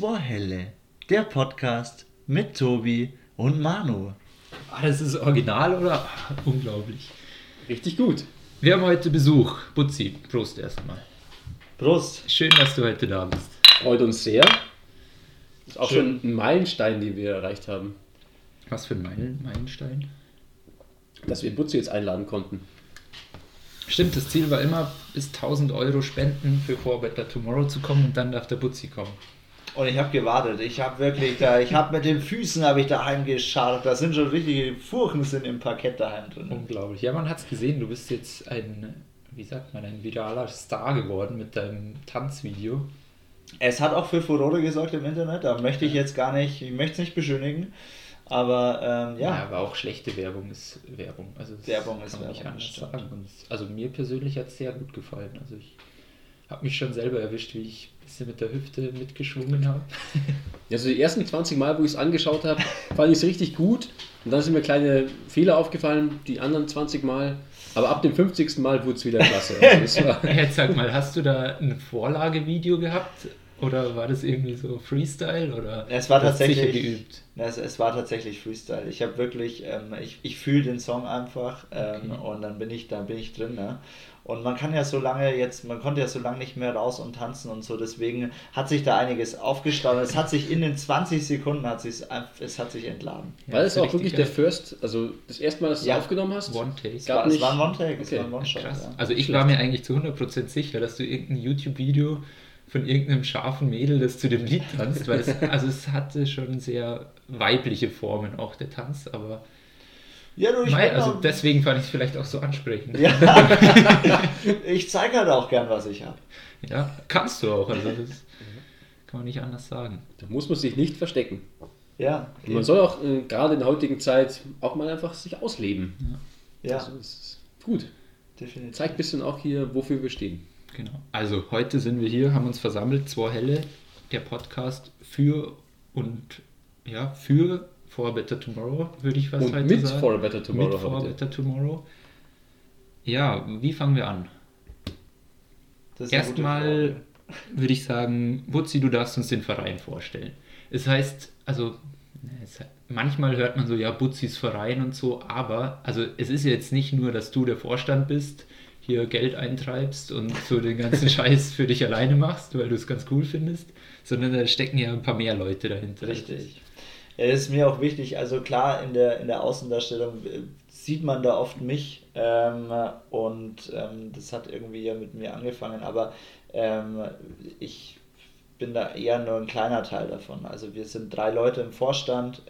Zwei Helle, der Podcast mit Tobi und Manu. Ah, das ist original oder? Unglaublich. Richtig gut. Wir haben heute Besuch. Butzi, Prost erstmal. Prost. Schön, dass du heute da bist. Freut uns sehr. Das ist auch Schön. schon ein Meilenstein, den wir erreicht haben, Was für ein Meilen- Meilenstein? dass wir Butzi jetzt einladen konnten. Stimmt, das Ziel war immer, bis 1000 Euro spenden für For Better Tomorrow zu kommen und dann darf der Butzi kommen. Und ich habe gewartet. Ich habe wirklich da, ich habe mit den Füßen habe ich daheim gescharrt. Da sind schon richtige Furchen sind im Parkett daheim drin. Unglaublich. Ja, man hat es gesehen, du bist jetzt ein, wie sagt man, ein viraler Star geworden mit deinem Tanzvideo. Es hat auch für Furore gesorgt im Internet. Da möchte ich jetzt gar nicht, ich möchte es nicht beschönigen. Aber ähm, Ja, ja, aber auch schlechte Werbung ist Werbung. Also Werbung ist Werbung, es- also mir persönlich hat es sehr gut gefallen. Also ich habe mich schon selber erwischt, wie ich ein bisschen mit der Hüfte mitgeschwungen habe. Also die ersten 20 Mal, wo ich es angeschaut habe, fand ich es richtig gut. Und dann sind mir kleine Fehler aufgefallen, die anderen 20 Mal. Aber ab dem 50. Mal wurde es wieder klasse. Also Jetzt sag mal, hast du da ein Vorlagevideo gehabt? Oder war das irgendwie so Freestyle? Oder Es war tatsächlich- geübt? es, es war tatsächlich Freestyle. Ich habe wirklich, ähm, ich, ich fühle den Song einfach ähm, Okay. und dann bin ich, da bin ich drin. Ne? Und man kann ja so lange jetzt, man konnte ja so lange nicht mehr raus und tanzen und so, deswegen hat sich da einiges aufgestaut. Es hat sich in den 20 Sekunden hat einfach- es hat sich entladen. Ja, war das auch wirklich der. First, also das erste Mal, dass du Ja. es aufgenommen hast? One Take. Es Gab war, es war ein One-Take, es Okay. war ein One-Shot. Krass. Ja. Also ich war mir eigentlich zu 100% sicher, dass du irgendein YouTube-Video von irgendeinem scharfen Mädel, das zu dem Lied tanzt, weil es, also es hatte schon sehr weibliche Formen, auch der Tanz, aber ja, du, ich, Mei, also auch- deswegen fand ich es vielleicht auch so ansprechend. ja. ich zeige halt auch gern, was ich habe. Ja, kannst du auch, also das kann man nicht anders sagen. Da muss man sich nicht verstecken. Ja, Und man soll auch äh, gerade in der heutigen Zeit auch mal einfach sich ausleben. ja, Also das ist gut. definitiv. Zeigt ein bisschen auch hier, wofür wir stehen. Genau. Also heute sind wir hier, haben uns versammelt, zwei Helle, der Podcast für und ja, für For a Better Tomorrow, würde ich was Und heute mit sagen. For a Better Tomorrow Mit For a. Better Tomorrow. Ja, wie fangen wir an? Erstmal würde ich sagen, Butzi, du darfst uns den Verein vorstellen. Es heißt, also ne, manchmal hört man so, ja, Butzis Verein und so, aber also es ist jetzt nicht nur, dass du der Vorstand bist, hier Geld eintreibst und so den ganzen Scheiß für dich alleine machst, weil du es ganz cool findest, sondern da stecken ja ein paar mehr Leute dahinter. Richtig. Ja, das ist mir auch wichtig. Also klar, in der, in der Außendarstellung äh, sieht man da oft mich ähm, und ähm, das hat irgendwie ja mit mir angefangen, aber ähm, ich bin da eher nur ein kleiner Teil davon. Also wir sind drei Leute im Vorstand.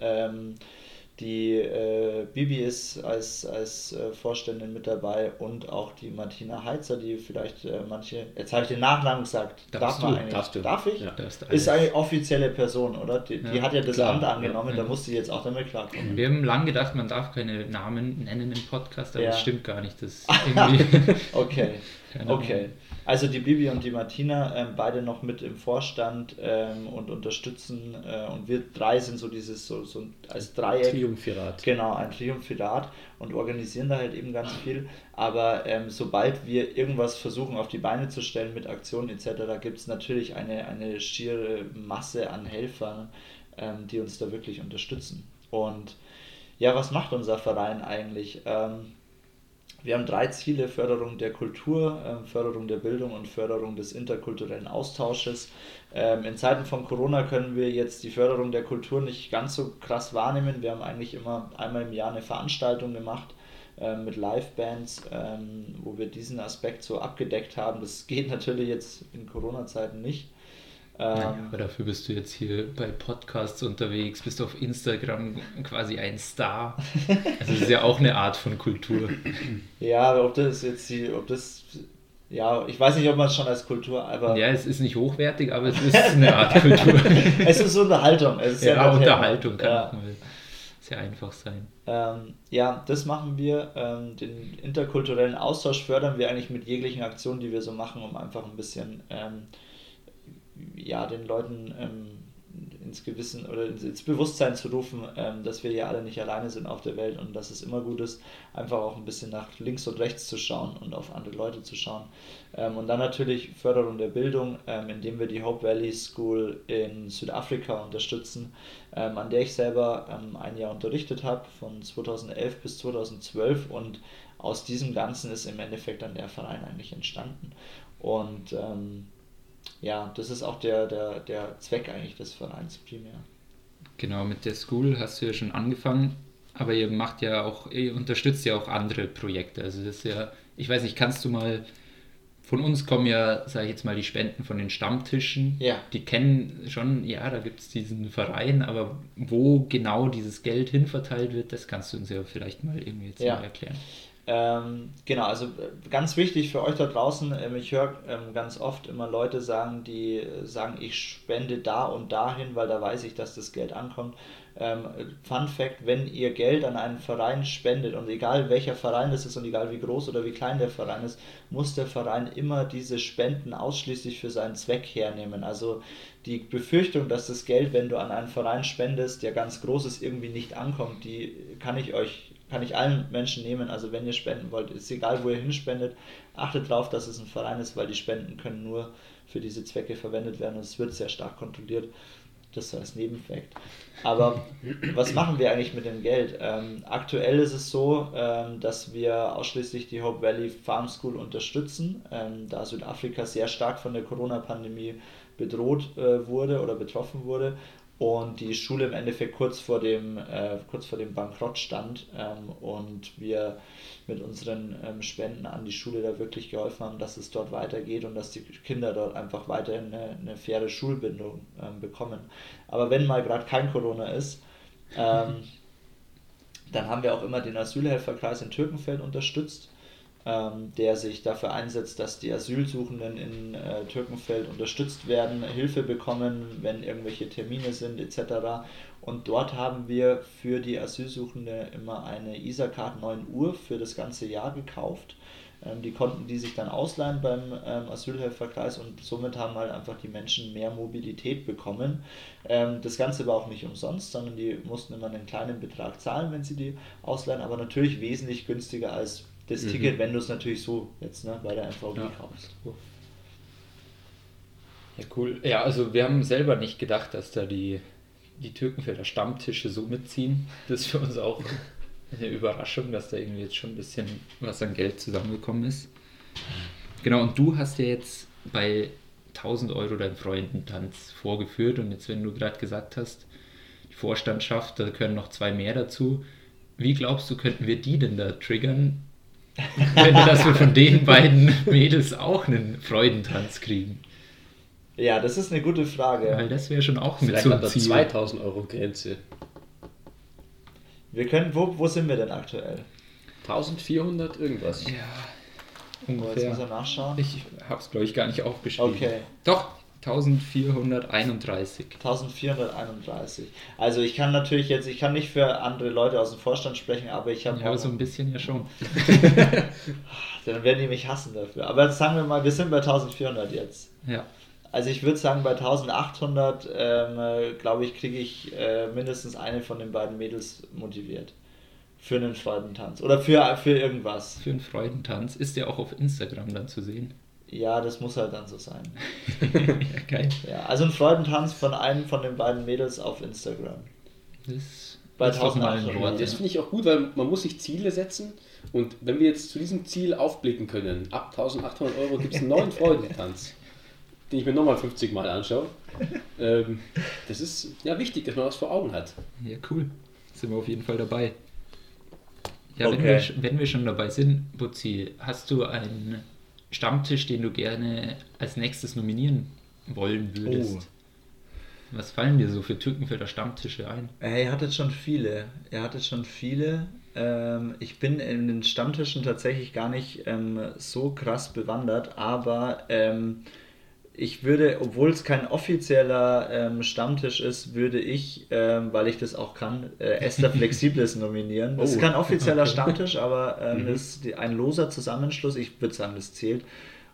Die äh, Bibi ist als, als äh, Vorständin mit dabei und auch die Martina Heizer, die vielleicht äh, manche, jetzt habe ich den Nachnamen gesagt, Darfst man du, eigentlich? darfst du. Darf ich? Ja. Ist eine offizielle Person, oder? Die, die Ja, hat ja das klar. Amt angenommen, Ja. da muss sie jetzt auch damit klarkommen. Wir haben lange gedacht, man darf keine Namen nennen im Podcast, aber das stimmt gar nicht. Das Okay, Keine Ahnung. okay. Also die Bibi und die Martina, ähm, beide noch mit im Vorstand ähm, und unterstützen äh, und wir drei sind so dieses, so, so als Dreieck. Triumphirat. Genau, ein Triumphirat und organisieren da halt eben ganz viel. Aber ähm, sobald wir irgendwas versuchen auf die Beine zu stellen mit Aktionen etc., gibt es natürlich eine, eine schiere Masse an Helfern, ähm, die uns da wirklich unterstützen. Und ja, was macht unser Verein eigentlich? Ähm, wir haben drei Ziele: Förderung der Kultur, ähm, Förderung der Bildung und Förderung des interkulturellen Austausches. Ähm, in Zeiten von Corona können wir jetzt die Förderung der Kultur nicht ganz so krass wahrnehmen. Wir haben eigentlich immer einmal im Jahr eine Veranstaltung gemacht ähm, mit Livebands, wo wir diesen Aspekt so abgedeckt haben. Das geht natürlich jetzt in Corona-Zeiten nicht. Ähm, aber dafür bist du jetzt hier bei Podcasts unterwegs, bist auf Instagram quasi ein Star. Also das ist ja auch eine Art von Kultur. ja, aber ob das jetzt die, ob das, ja, ich weiß nicht, ob man es schon als Kultur, aber Ja, es ist nicht hochwertig, aber es ist eine Art Kultur. es ist Unterhaltung. Es ist Ja, Entertainment. Unterhaltung kann Ja. mal sehr einfach sein. Ähm, ja, das machen wir. Ähm, den interkulturellen Austausch fördern wir eigentlich mit jeglichen Aktionen, die wir so machen, um einfach ein bisschen ähm, ja, den Leuten ähm, ins Gewissen oder ins, Bewusstsein zu rufen, ähm, dass wir hier alle nicht alleine sind auf der Welt und dass es immer gut ist, einfach auch ein bisschen nach links und rechts zu schauen und auf andere Leute zu schauen. Ähm, und dann natürlich Förderung der Bildung, ähm, indem wir die Hope Valley School in Südafrika unterstützen, ähm, an der ich selber ähm, ein Jahr unterrichtet habe, von 2011 bis 2012 und aus diesem Ganzen ist im Endeffekt dann der Verein eigentlich entstanden. Und ja, das ist auch der, der, der Zweck eigentlich des Vereins primär. Genau, mit der School hast du ja schon angefangen, aber ihr macht ja auch, ihr unterstützt ja auch andere Projekte. Also das ist ja, ich weiß nicht, kannst du mal, von uns kommen ja, sage ich jetzt mal, die Spenden von den Stammtischen. Ja. Die kennen schon, ja, da gibt es diesen Verein, aber wo genau dieses Geld hinverteilt wird, das kannst du uns ja vielleicht mal irgendwie jetzt Ja. mal erklären. Ähm, genau, also äh, ganz wichtig für euch da draußen, ähm, ich höre ähm, ganz oft immer Leute sagen, die äh, sagen, ich spende da und dahin, weil da weiß ich, dass das Geld ankommt. Ähm, Fun Fact, wenn ihr Geld an einen Verein spendet und egal welcher Verein das ist und egal wie groß oder wie klein der Verein ist, muss der Verein immer diese Spenden ausschließlich für seinen Zweck hernehmen. Also die Befürchtung, dass das Geld, wenn du an einen Verein spendest, der ganz groß ist, irgendwie nicht ankommt, die kann ich euch, kann ich allen Menschen nehmen. Also wenn ihr spenden wollt, ist egal, wo ihr hinspendet, achtet darauf, dass es ein Verein ist, weil die Spenden können nur für diese Zwecke verwendet werden und es wird sehr stark kontrolliert. Das als Nebenfakt. Aber was machen wir eigentlich mit dem Geld? Ähm, aktuell ist es so, ähm, dass wir ausschließlich die Hope Valley Farm School unterstützen, ähm, da Südafrika sehr stark von der Corona-Pandemie bedroht äh, wurde oder betroffen wurde und die Schule im Endeffekt kurz vor dem, äh, kurz vor dem Bankrott stand ähm, und wir mit unseren ähm, Spenden an die Schule da wirklich geholfen haben, dass es dort weitergeht und dass die Kinder dort einfach weiterhin eine, eine faire Schulbildung ähm, bekommen. Aber wenn mal gerade kein Corona ist, ähm, dann haben wir auch immer den Asylhelferkreis in Türkenfeld unterstützt, ähm, der sich dafür einsetzt, dass die Asylsuchenden in äh, Türkenfeld unterstützt werden, Hilfe bekommen, wenn irgendwelche Termine sind etc. Und dort haben wir für die Asylsuchende immer eine ISA-Card 9 Uhr für das ganze Jahr gekauft. Ähm, die konnten die sich dann ausleihen beim ähm, Asylhelferkreis und somit haben halt einfach die Menschen mehr Mobilität bekommen. Ähm, das Ganze war auch nicht umsonst, sondern die mussten immer einen kleinen Betrag zahlen, wenn sie die ausleihen, aber natürlich wesentlich günstiger als das Mhm. Ticket, wenn du es natürlich so jetzt ne, bei der MVG Ja. kaufst. Ja, cool. Ja, also wir haben selber nicht gedacht, dass da die, die Türkenfelder Stammtische so mitziehen. Das ist für uns auch eine Überraschung, dass da irgendwie jetzt schon ein bisschen was an Geld zusammengekommen ist. Genau, und du hast ja jetzt bei 1000 Euro deinen Freundentanz vorgeführt und jetzt, wenn du gerade gesagt hast, die Vorstandschaft, da können noch zwei mehr dazu. Wie glaubst du, könnten wir die denn da triggern, wenn wir das wir von den beiden Mädels auch einen Freudentanz kriegen? Ja, das ist eine gute Frage. Weil das wäre schon auch mit Vielleicht so an der Ziel. 2000 Euro Grenze. Wir können, wo, wo sind wir denn aktuell? 1400 irgendwas. Ja, Oh, jetzt ungefähr. muss er nachschauen. Ich habe es, glaube ich, gar nicht aufgeschrieben. Okay. Doch, 1431. 1431. Also ich kann natürlich jetzt, ich kann nicht für andere Leute aus dem Vorstand sprechen, aber ich habe Ja, so ein bisschen ja schon. dann werden die mich hassen dafür. Aber jetzt sagen wir mal, wir sind bei 1400 jetzt. Ja. Also ich würde sagen, bei 1800, ähm, äh, glaube ich, kriege ich äh, mindestens eine von den beiden Mädels motiviert. Für einen Freudentanz. Oder für, für irgendwas. Für einen Freudentanz ist der auch auf Instagram dann zu sehen. Ja, das muss halt dann so sein. ja, geil. Ja, also ein Freudentanz von einem von den beiden Mädels auf Instagram. Das Bei ist doch mal ein 1800. Wort. Das finde ich auch gut, weil man muss sich Ziele setzen und wenn wir jetzt zu diesem Ziel aufblicken können, ab 1800 Euro gibt es einen neuen Freudentanz, den ich mir nochmal 50 Mal anschaue. Ähm, das ist ja wichtig, dass man was vor Augen hat. Ja, cool. Sind wir auf jeden Fall dabei. Ja, wenn, Okay. wir, sch- wenn wir schon dabei sind, Butzi, hast du einen Stammtisch, den du gerne als nächstes nominieren wollen würdest? Oh. Was fallen dir so für Türkenfelder Stammtische ein? Äh, Er hattet schon viele. Er hattet schon viele. Ähm, ich bin in den Stammtischen tatsächlich gar nicht ähm, so krass bewandert, aber ähm, ich würde, obwohl es kein offizieller ähm, Stammtisch ist, würde ich, ähm, weil ich das auch kann, äh, Esther Flexibles nominieren. Das ist Oh. kein offizieller Stammtisch, aber ähm, das ist ein loser Zusammenschluss. Ich würde sagen, das zählt.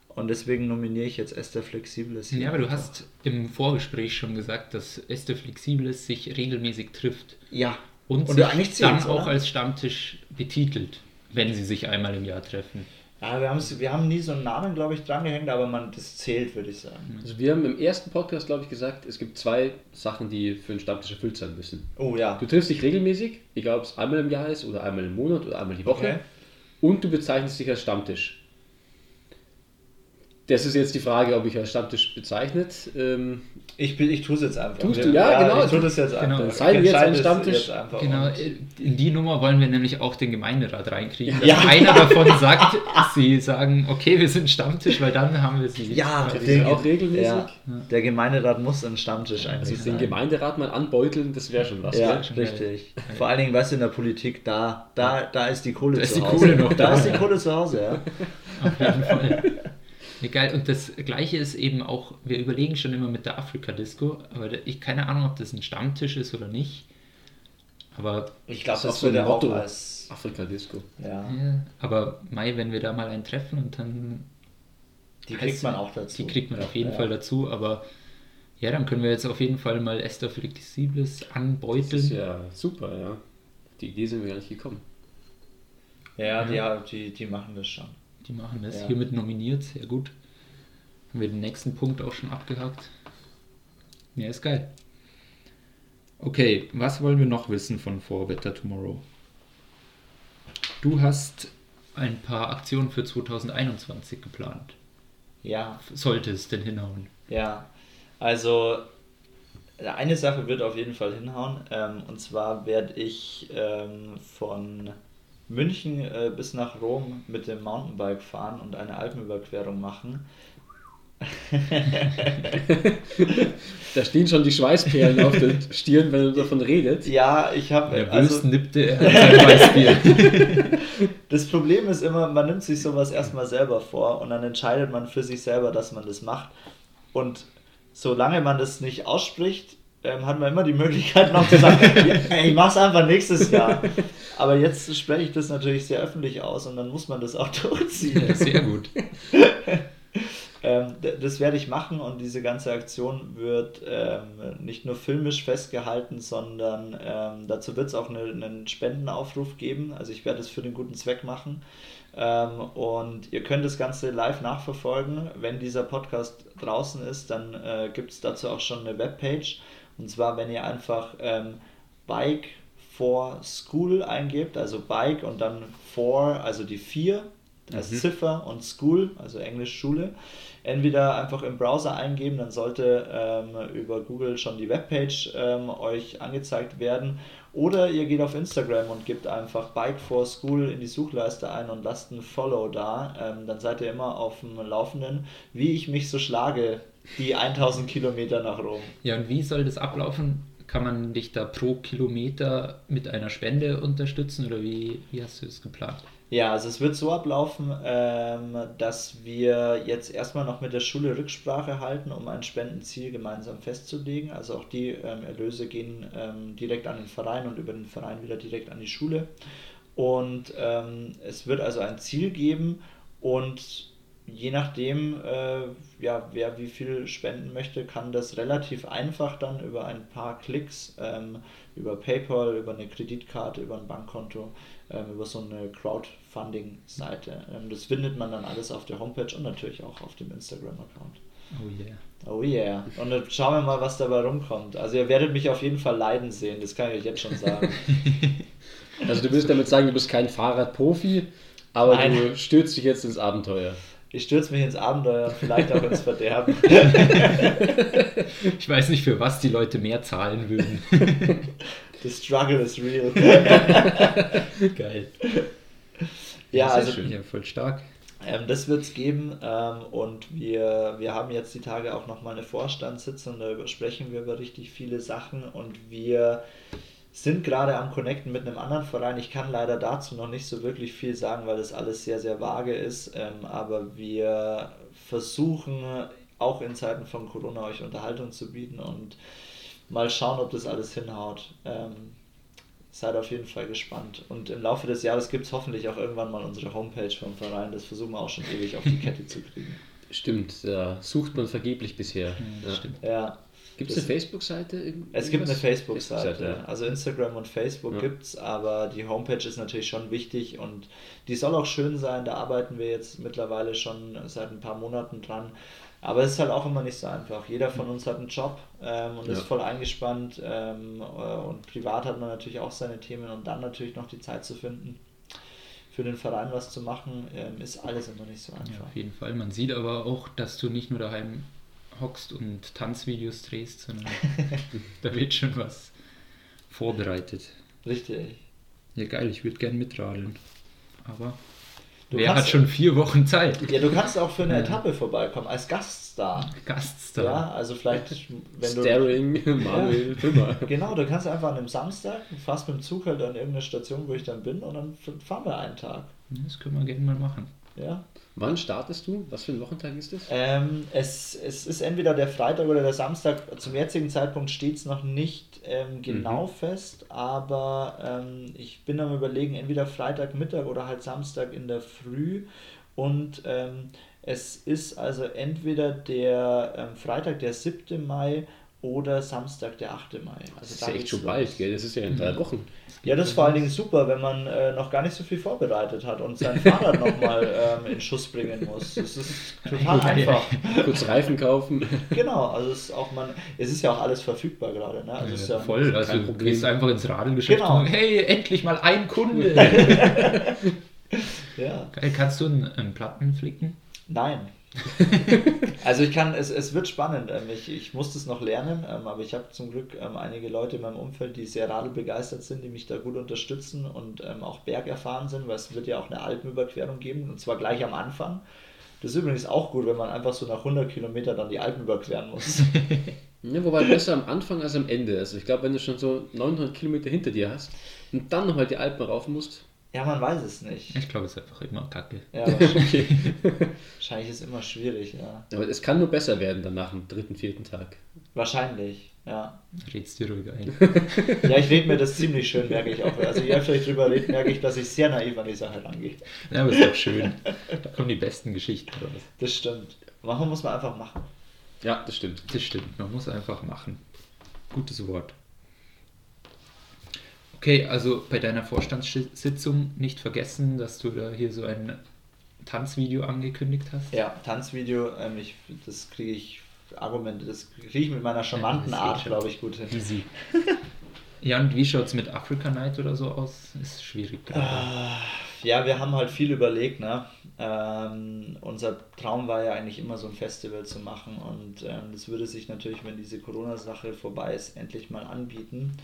Und deswegen nominiere ich jetzt Esther Flexibles. hier Ja, aber du hast im Vorgespräch schon gesagt, dass Esther Flexibles sich regelmäßig trifft Ja. und, Und sich dann auch als Stammtisch betitelt, wenn sie sich einmal im Jahr treffen. Ja, wir, wir haben nie so einen Namen, glaube ich, drangehängt, aber man, das zählt, würde ich sagen. Also wir haben im ersten Podcast, glaube ich, gesagt, es gibt zwei Sachen, die für einen Stammtisch erfüllt sein müssen. Oh ja. Du triffst dich regelmäßig, egal ob es einmal im Jahr ist oder einmal im Monat oder einmal die Woche. Okay. Und du bezeichnest dich als Stammtisch. Das ist jetzt die Frage, ob ich als Stammtisch bezeichnet. Ähm, Ich, bin- ich tue es jetzt einfach. Tust du? Ja, genau. Ich tue das jetzt Genau. einfach. Seid ihr jetzt ein Stammtisch? jetzt einfach. Genau, Und- in die Nummer wollen wir nämlich auch den Gemeinderat reinkriegen. Ja. Dass einer davon sagt, sie sagen, okay, wir sind Stammtisch, weil dann haben wir sie. Ja, den- sich auch regelmäßig? Ja, der Gemeinderat muss ein Stammtisch also eigentlich den. Gemeinderat mal anbeuteln, das wäre schon was. Ja, schon richtig. Vor allen Dingen, weißt du, in der Politik, da, da, da ist die Kohle Da ist zu die Hause. Kohle noch da da, ist die ja. Kohle zu Hause, ja. Auf jeden Fall. Ja, geil. Und das Gleiche ist eben auch, wir überlegen schon immer mit der Afrika-Disco, aber ich keine Ahnung, ob das ein Stammtisch ist oder nicht. Aber, Ich glaube, Das ist das würde auch Motto. als. Afrika-Disco. Ja, ja, aber Mai, wenn wir da mal einen treffen und dann. die kriegt man auch dazu. Die kriegt man auf jeden Ja. Fall dazu, aber ja, dann können wir jetzt auf jeden Fall mal Esther Flexibles Das anbeuteln. ist ja super, ja. Die Idee sind wir gar nicht gekommen. Ja, die, die, die machen das schon. Die machen das. Ja. Hiermit nominiert, sehr gut. Haben wir den nächsten Punkt auch schon abgehakt. Ja, ist geil. Okay, was wollen wir noch wissen von For Better Tomorrow? Du hast ein paar Aktionen für 2021 geplant. Ja, Sollte es denn hinhauen? Ja, also eine Sache wird auf jeden Fall hinhauen. Ähm, und zwar werde ich ähm, von München äh, bis nach Rom mit dem Mountainbike fahren und eine Alpenüberquerung machen. Da stehen schon die Schweißperlen auf der Stirn, wenn er davon redet. Ja, ich habe. Nervös Also, nippte er Weißbier. das Problem ist immer, man nimmt sich sowas erstmal selber vor und dann entscheidet man für sich selber, dass man das macht. Und solange man das nicht ausspricht, ähm, hat man immer die Möglichkeit noch zu sagen, ich mach's einfach nächstes Jahr. Aber jetzt spreche ich das natürlich sehr öffentlich aus und dann muss man das auch durchziehen. Sehr gut. Ähm, das werde ich machen und diese ganze Aktion wird ähm, nicht nur filmisch festgehalten, sondern ähm, dazu wird es auch eine, einen Spendenaufruf geben. Also ich werde es für den guten Zweck machen. Ähm, und ihr könnt das Ganze live nachverfolgen. Wenn dieser Podcast draußen ist, dann äh, gibt es dazu auch schon eine Webpage. Und zwar, wenn ihr einfach ähm, Bike for School eingebt, also Bike und dann for, also die 4 als Mhm. Ziffer und School, also Englisch Schule, entweder einfach im Browser eingeben, dann sollte ähm, über Google schon die Webpage ähm, euch angezeigt werden. Oder ihr geht auf Instagram und gebt einfach Bike for School in die Suchleiste ein und lasst ein Follow da. Ähm, dann seid ihr immer auf dem Laufenden, wie ich mich so schlage, die 1000 Kilometer nach Rom. Ja, und wie soll das ablaufen? Kann man dich da pro Kilometer mit einer Spende unterstützen oder wie, wie hast du es geplant? Ja, also es wird so ablaufen, ähm, dass wir jetzt erstmal noch mit der Schule Rücksprache halten, um ein Spendenziel gemeinsam festzulegen. Also auch die ähm, Erlöse gehen ähm, direkt an den Verein und über den Verein wieder direkt an die Schule. Und ähm, es wird also ein Ziel geben und je nachdem, äh, ja, wer wie viel spenden möchte, kann das relativ einfach dann über ein paar Klicks, ähm, über PayPal, über eine Kreditkarte, über ein Bankkonto, ähm, über so eine Crowdfunding-Seite. Ähm, das findet man dann alles auf der Homepage und natürlich auch auf dem Instagram-Account. Oh yeah. Oh yeah. Und dann schauen wir mal, was dabei rumkommt. Also ihr werdet mich auf jeden Fall leiden sehen, das kann ich euch jetzt schon sagen. Also du willst damit sagen, du bist kein Fahrradprofi, aber Nein. du stürzt dich jetzt ins Abenteuer. Ich stürze mich ins Abenteuer, vielleicht auch ins Verderben. Ich weiß nicht, für was die Leute mehr zahlen würden. The struggle is real. Geil. Ja, also schön. Ja, voll stark. Ähm, das wird es geben ähm, und wir, wir haben jetzt die Tage auch nochmal eine Vorstandssitzung, da sprechen wir über richtig viele Sachen und wir sind gerade am Connecten mit einem anderen Verein. Ich kann leider dazu noch nicht so wirklich viel sagen, weil das alles sehr, sehr vage ist, ähm, aber wir versuchen auch in Zeiten von Corona euch Unterhaltung zu bieten und mal schauen, ob das alles hinhaut. Ähm, seid auf jeden Fall gespannt. Und im Laufe des Jahres gibt es hoffentlich auch irgendwann mal unsere Homepage vom Verein. Das versuchen wir auch schon ewig auf die Kette zu kriegen. Stimmt, da sucht man vergeblich bisher. Ja, Ja. Ja. Gibt es eine Facebook-Seite? Es gibt eine? Facebook-Seite. Facebook-Seite, Also Instagram und Facebook Ja. gibt's, aber die Homepage ist natürlich schon wichtig und die soll auch schön sein. Da arbeiten wir jetzt mittlerweile schon seit ein paar Monaten dran. Aber es ist halt auch immer nicht so einfach. Jeder von uns hat einen Job ähm, und ist Ja. voll eingespannt ähm, äh, und privat hat man natürlich auch seine Themen und dann natürlich noch die Zeit zu finden, für den Verein was zu machen, ähm, ist alles immer nicht so Ja, einfach. auf jeden Fall. Man sieht aber auch, dass du nicht nur daheim hockst und Tanzvideos drehst, sondern da wird schon was vorbereitet. Richtig. Ja, geil, ich würde gern mitradeln. Aber Du wer hat schon vier Wochen Zeit? Ja, du kannst auch für eine Ja. Etappe vorbeikommen, als Gaststar. Gaststar. Ja, also vielleicht, wenn du. Staring, Manuel, Pimmer. Genau, du kannst einfach an einem Samstag, fährst mit dem Zug halt an irgendeine Station, wo ich dann bin, und dann fahren wir einen Tag. Das können wir gerne mal machen. Ja. Wann startest du? Was für ein Wochentag ist das? Ähm, es, es ist entweder der Freitag oder der Samstag. Zum jetzigen Zeitpunkt steht es noch nicht ähm, genau fest, aber ähm, ich bin am überlegen, entweder Freitagmittag oder halt Samstag in der Früh. Und ähm, es ist also entweder der ähm, Freitag, der 7. Mai oder Samstag, der 8. Mai. Also Das ist da ja echt schon los. bald, gell? Das ist ja in drei Wochen. Ja, das ist vor allen Dingen super, wenn man äh, noch gar nicht so viel vorbereitet hat und sein Fahrrad nochmal ähm, in Schuss bringen muss. Das ist total einfach. Kurz Reifen kaufen. Genau, also es ist auch man, es ist ja auch alles verfügbar gerade, ne? Also es ist ja, Voll, also kein du Problem. gehst einfach ins Radelgeschäft Genau. und hey, endlich mal ein Kunde. Ja, Geil, kannst du einen, einen Platten flicken? nein. also ich kann, es, es wird spannend. Ähm, ich, ich muss das noch lernen, ähm, aber ich habe zum Glück ähm, einige Leute in meinem Umfeld, die sehr radelbegeistert sind, die mich da gut unterstützen und auch bergerfahren sind, weil es wird ja auch eine Alpenüberquerung geben und zwar gleich am Anfang. Das ist übrigens auch gut, wenn man einfach so nach 100 Kilometer dann die Alpen überqueren muss. Ja, wobei besser am Anfang als am Ende. Also ich glaube, wenn du schon so 900 Kilometer hinter dir hast und dann nochmal die Alpen rauf musst, Ja, man weiß es nicht. Ich glaube, es ist einfach immer kacke. Ja, wahrscheinlich, wahrscheinlich ist immer schwierig, ja. aber es kann nur besser werden dann nach dem dritten, vierten Tag. Wahrscheinlich, ja. Red's dir ruhig ein. Ja, ich rede mir das ziemlich schön, merke ich auch. Also je öfter ich drüber rede, merke ich, dass ich sehr naiv an die Sache rangehe. Ja, aber ist doch schön. Da kommen die besten Geschichten raus. Das stimmt. Machen muss man einfach machen. Ja, das stimmt. Das stimmt, man muss einfach machen. Gutes Wort. Okay, also bei deiner Vorstandssitzung nicht vergessen, dass du da hier so ein Tanzvideo angekündigt hast. Ja, Tanzvideo, ähm, ich, das kriege ich, Argumente, das kriege ich mit meiner charmanten Ja, Art, glaube ich, gut hin. Easy. Ja, und wie schaut es mit Africa Night oder so aus? Ist schwierig gerade. Ah, Ja, wir haben halt viel überlegt. Ne? Ähm, unser Traum war ja eigentlich immer so ein Festival zu machen und ähm, das würde sich natürlich, wenn diese Corona-Sache vorbei ist, endlich mal anbieten.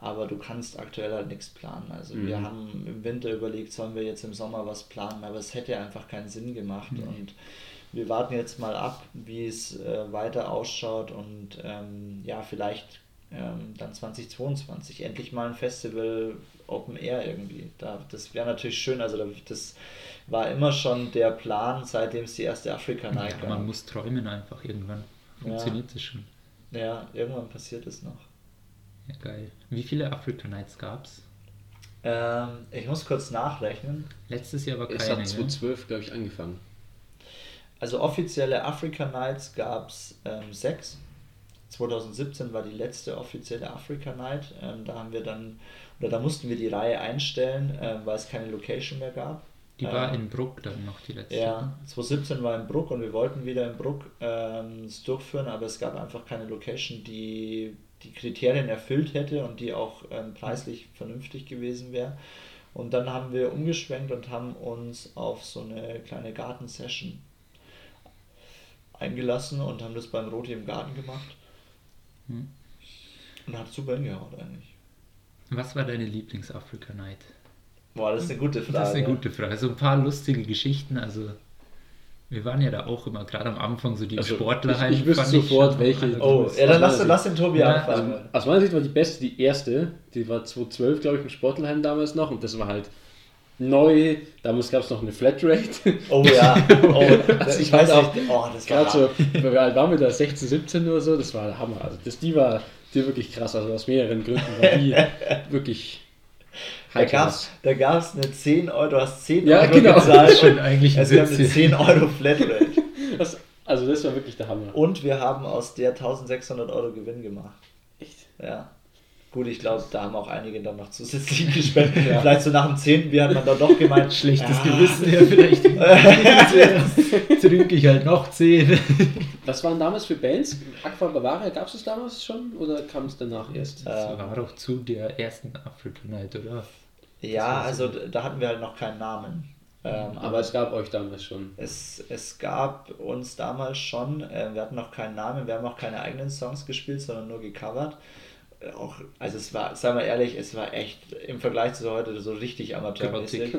Aber du kannst aktuell halt nichts planen. Also wir Mhm. haben im Winter überlegt, sollen wir jetzt im Sommer was planen, aber es hätte einfach keinen Sinn gemacht und wir warten jetzt mal ab, wie es äh, weiter ausschaut und ähm, ja, vielleicht ähm, dann 2022 endlich mal ein Festival Open Air irgendwie. Da, das wäre natürlich schön. Also da, das war immer schon der Plan, seitdem es die erste Afrika Night Ja, gab. man muss träumen einfach irgendwann. Funktioniert das schon. Ja, irgendwann passiert es noch. Ja, geil. Wie viele Africa Nights gab's? Ähm, ich muss kurz nachrechnen. Letztes Jahr war Es keine. hat ne? 2012, glaube ich, angefangen. Also offizielle Africa Nights gab es ähm, sechs. 2017 war die letzte offizielle Africa Night. Ähm, da haben wir dann, oder da mussten wir die Reihe einstellen, ähm, weil es keine Location mehr gab. Die war Ähm, in Bruck dann noch die letzte. Ja, 2017 war in Bruck und wir wollten wieder in Bruck ähm, es durchführen, aber es gab einfach keine Location, die die Kriterien erfüllt hätte und die auch ähm, preislich vernünftig gewesen wäre. Und dann haben wir umgeschwenkt und haben uns auf so eine kleine Gartensession eingelassen und haben das beim Roti im Garten gemacht. Hm. Und hat super hingehauen eigentlich. Was war deine Lieblings-Africa Night? Boah, das ist eine gute Frage. Das ist eine gute Frage. So ein paar lustige Geschichten. Also, wir waren ja da auch immer, gerade am Anfang, so die Also, Sportler ich- ich wüsste sofort, welche- Oh, ja, dann lass, lass den Tobi Ja, anfangen. Also, aus meiner Sicht war die beste die erste. Die war 2012, glaube ich, im Sportlerheim damals noch. Und das war halt neu. Damals gab es noch eine Flatrate. Oh ja, oh, Also ich ich weiß auch- nicht, oh, das war Gerade so, weil wir halt waren mit da 16, 17 oder so, das war der Hammer. Also das, die war die wirklich krass, also aus mehreren Gründen war die wirklich Da gab es da gab's eine 10 Euro, du hast 10 Ja, Euro genau. gezahlt Das ist schon und eigentlich ein es gab eine Witz. 10 Euro Flatrate. Das, Also das war wirklich der Hammer. Und wir haben aus der 1600 Euro Gewinn gemacht. Echt? Ja. Gut, ich glaube, da haben auch einige dann noch zusätzlich gespendet. Vielleicht so nach dem 10. Bier hat man dann doch gemeint, Schlechtes ja, Gewissen, ja, vielleicht trinke ich halt noch 10. Was waren damals für Bands? Aqua Bavaria, gab es das damals schon oder kam es danach erst? Das war doch zu der ersten Africa Night, oder? Ja, also da hatten wir halt noch keinen Namen. Ähm, Aber es gab euch damals schon. es, es gab uns damals schon, äh, wir hatten noch keinen Namen, wir haben auch keine eigenen Songs gespielt, sondern nur gecovert. Äh, Auch, also es war, sagen wir ehrlich, es war echt im Vergleich zu heute so richtig amateurmäßig.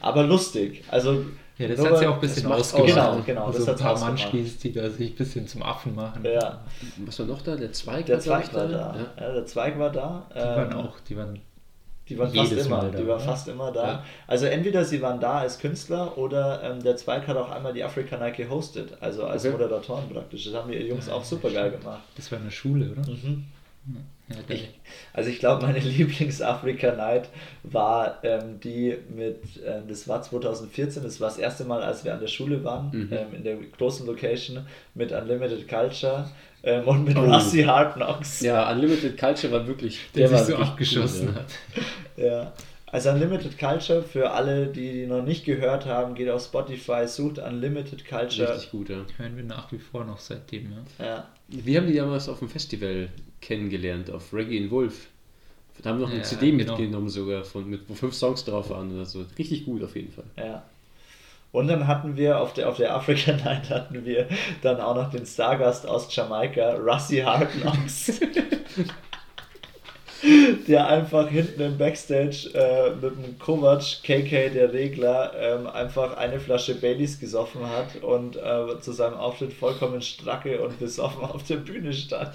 Aber lustig. Also Ja, das hat sich auch ein bisschen ausgemacht. aus. Genau, genau, Also das ein paar. Manschkis, die da sich ein bisschen zum Affen machen. Ja, Was war noch da? Der Zweig? der Zweig war da. Ja. Ja, der Zweig war da. Die waren Ähm, auch, die waren Die waren fast Jedes immer, Mal da, die waren ne? fast immer da. Ja. Also entweder sie waren da als Künstler oder ähm, der Zweig hat auch einmal die Africa Night gehostet, also als Okay. Moderatoren praktisch. Das haben die Jungs auch super geil gemacht. Das war eine Schule, oder? Mhm. Ja, der- Ich, also ich glaube, meine Lieblings-Africa Night war ähm, die mit, ähm, das war 2014, das war das erste Mal, als wir an der Schule waren, Mhm. ähm, in der großen Location mit Unlimited Culture ähm, und mit Oh. Rusty Hard Knocks. Ja, Unlimited Culture war wirklich. der, war sich so abgeschossen ja. hat. Ja. Also Unlimited Culture, für alle, die, die noch nicht gehört haben, geht auf Spotify, sucht Unlimited Culture. Richtig gut, ja. Hören wir nach wie vor noch seitdem, ja. Ja. Wir haben die damals auf dem Festival kennengelernt, auf Reggae in Wolf. Da haben wir noch eine Ja, CD genau. mitgenommen sogar, von, mit, wo fünf Songs drauf waren oder so. Richtig gut auf jeden Fall. Ja. Und dann hatten wir auf der, auf der Africa Night hatten wir dann auch noch den Stargast aus Jamaika, Rusty Hard Knocks. der einfach hinten im Backstage äh, mit dem Kovac, KK, der Regler, ähm, einfach eine Flasche Baileys gesoffen hat und äh, zu seinem Auftritt vollkommen stracke und besoffen auf der Bühne stand.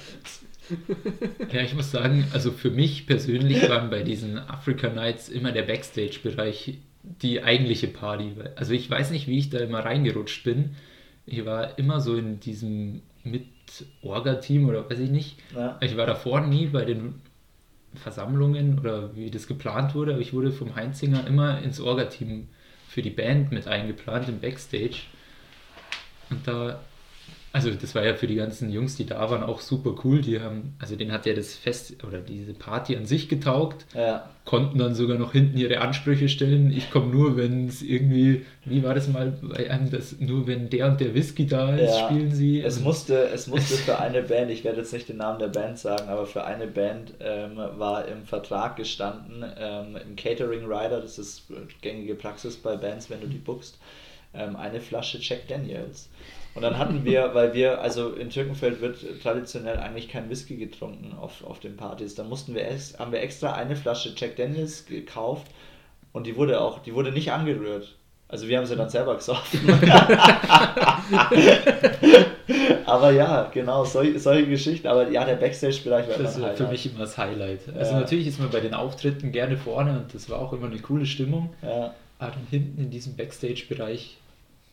Ja, ich muss sagen, also für mich persönlich waren bei diesen Africa Nights immer der Backstage-Bereich die eigentliche Party. Also ich weiß nicht, wie ich da immer reingerutscht bin. Ich war immer so in diesem Mit-Orga-Team oder weiß ich nicht. Ja. Ich war davor nie bei den Versammlungen oder wie das geplant wurde, aber ich wurde vom Heinzinger immer ins Orga-Team für die Band mit eingeplant im Backstage. Und da, also das war ja für die ganzen Jungs, die da waren, auch super cool. Die haben, also denen hat ja das Fest oder diese Party an sich getaugt, Ja. konnten dann sogar noch hinten ihre Ansprüche stellen. Ich komme nur, wenn es irgendwie, wie war das mal bei einem, das nur wenn der und der Whisky da ist, Ja. spielen sie. Es musste, es musste für eine Band, ich werde jetzt nicht den Namen der Band sagen, aber für eine Band ähm, war im Vertrag gestanden, ähm, im Catering Rider, das ist gängige Praxis bei Bands, wenn du die bookst, ähm, eine Flasche Jack Daniels. Und dann hatten wir, weil wir, also in Türkenfeld wird traditionell eigentlich kein Whisky getrunken auf, auf den Partys. Dann mussten wir ex, haben wir extra eine Flasche Jack Daniels gekauft und die wurde auch, die wurde nicht angerührt. Also wir haben sie dann selber gesoffen. Aber ja, genau, solche, solche Geschichten. Aber ja, der Backstage-Bereich war Das für mich immer das Highlight. Also Ja. natürlich ist man bei den Auftritten gerne vorne und das war auch immer eine coole Stimmung. Ja, Aber dann hinten in diesem Backstage-Bereich,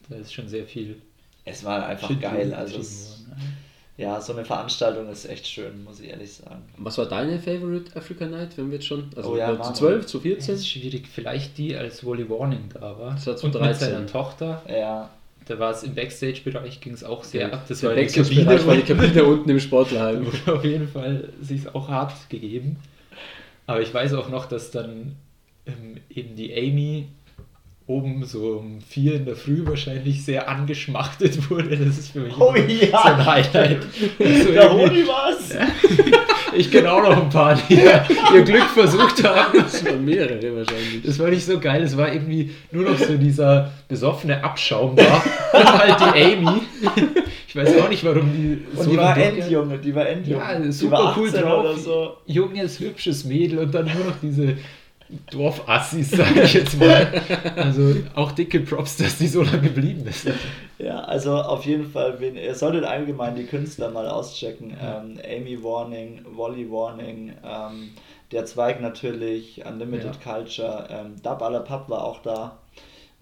da ist schon sehr viel es war einfach Shit geil. Also es, worden. ja, so eine Veranstaltung ist echt schön, muss ich ehrlich sagen. Was war deine Favorite Africa Night, wenn wir jetzt schon? Also Oh ja, zu Manu. 12, zu Das 14? ist schwierig. Vielleicht die, als Wally Warning da war. Das war und 2013. mit seiner Tochter. Ja, Da war es im Backstage-Bereich, ging es auch sehr ab. Das Der war die Backstage-Bereich war die Kabine unten im Sportlerheim. wurde auf jeden Fall sich auch hart gegeben. Aber ich weiß auch noch, dass dann ähm, eben die Amy oben so um vier in der Früh wahrscheinlich sehr angeschmachtet wurde. Das ist für mich Oh ja. so ein Highlight. So der irgendwie- Honi war's! ich kenne auch noch ein paar, die ihr Glück versucht haben. Das waren mehrere wahrscheinlich. Das war nicht so geil, es war irgendwie nur noch so dieser besoffene Abschaum da. Und halt die Amy. Ich weiß auch nicht, warum die Und so die war Endjunge, die war Endjunge. Ja, super war cool 18 drauf. So. Junges, hübsches Mädel und dann nur noch diese Dorfassis, sage ich jetzt mal. Also auch dicke Props, dass die so lange geblieben ist. Ja, also auf jeden Fall, wen, ihr solltet allgemein die Künstler mal auschecken. Ja. Ähm, Amy Warning, Wally Warning, ähm, der Zweig natürlich, Unlimited Culture, ähm, Dub à la Pub war auch da,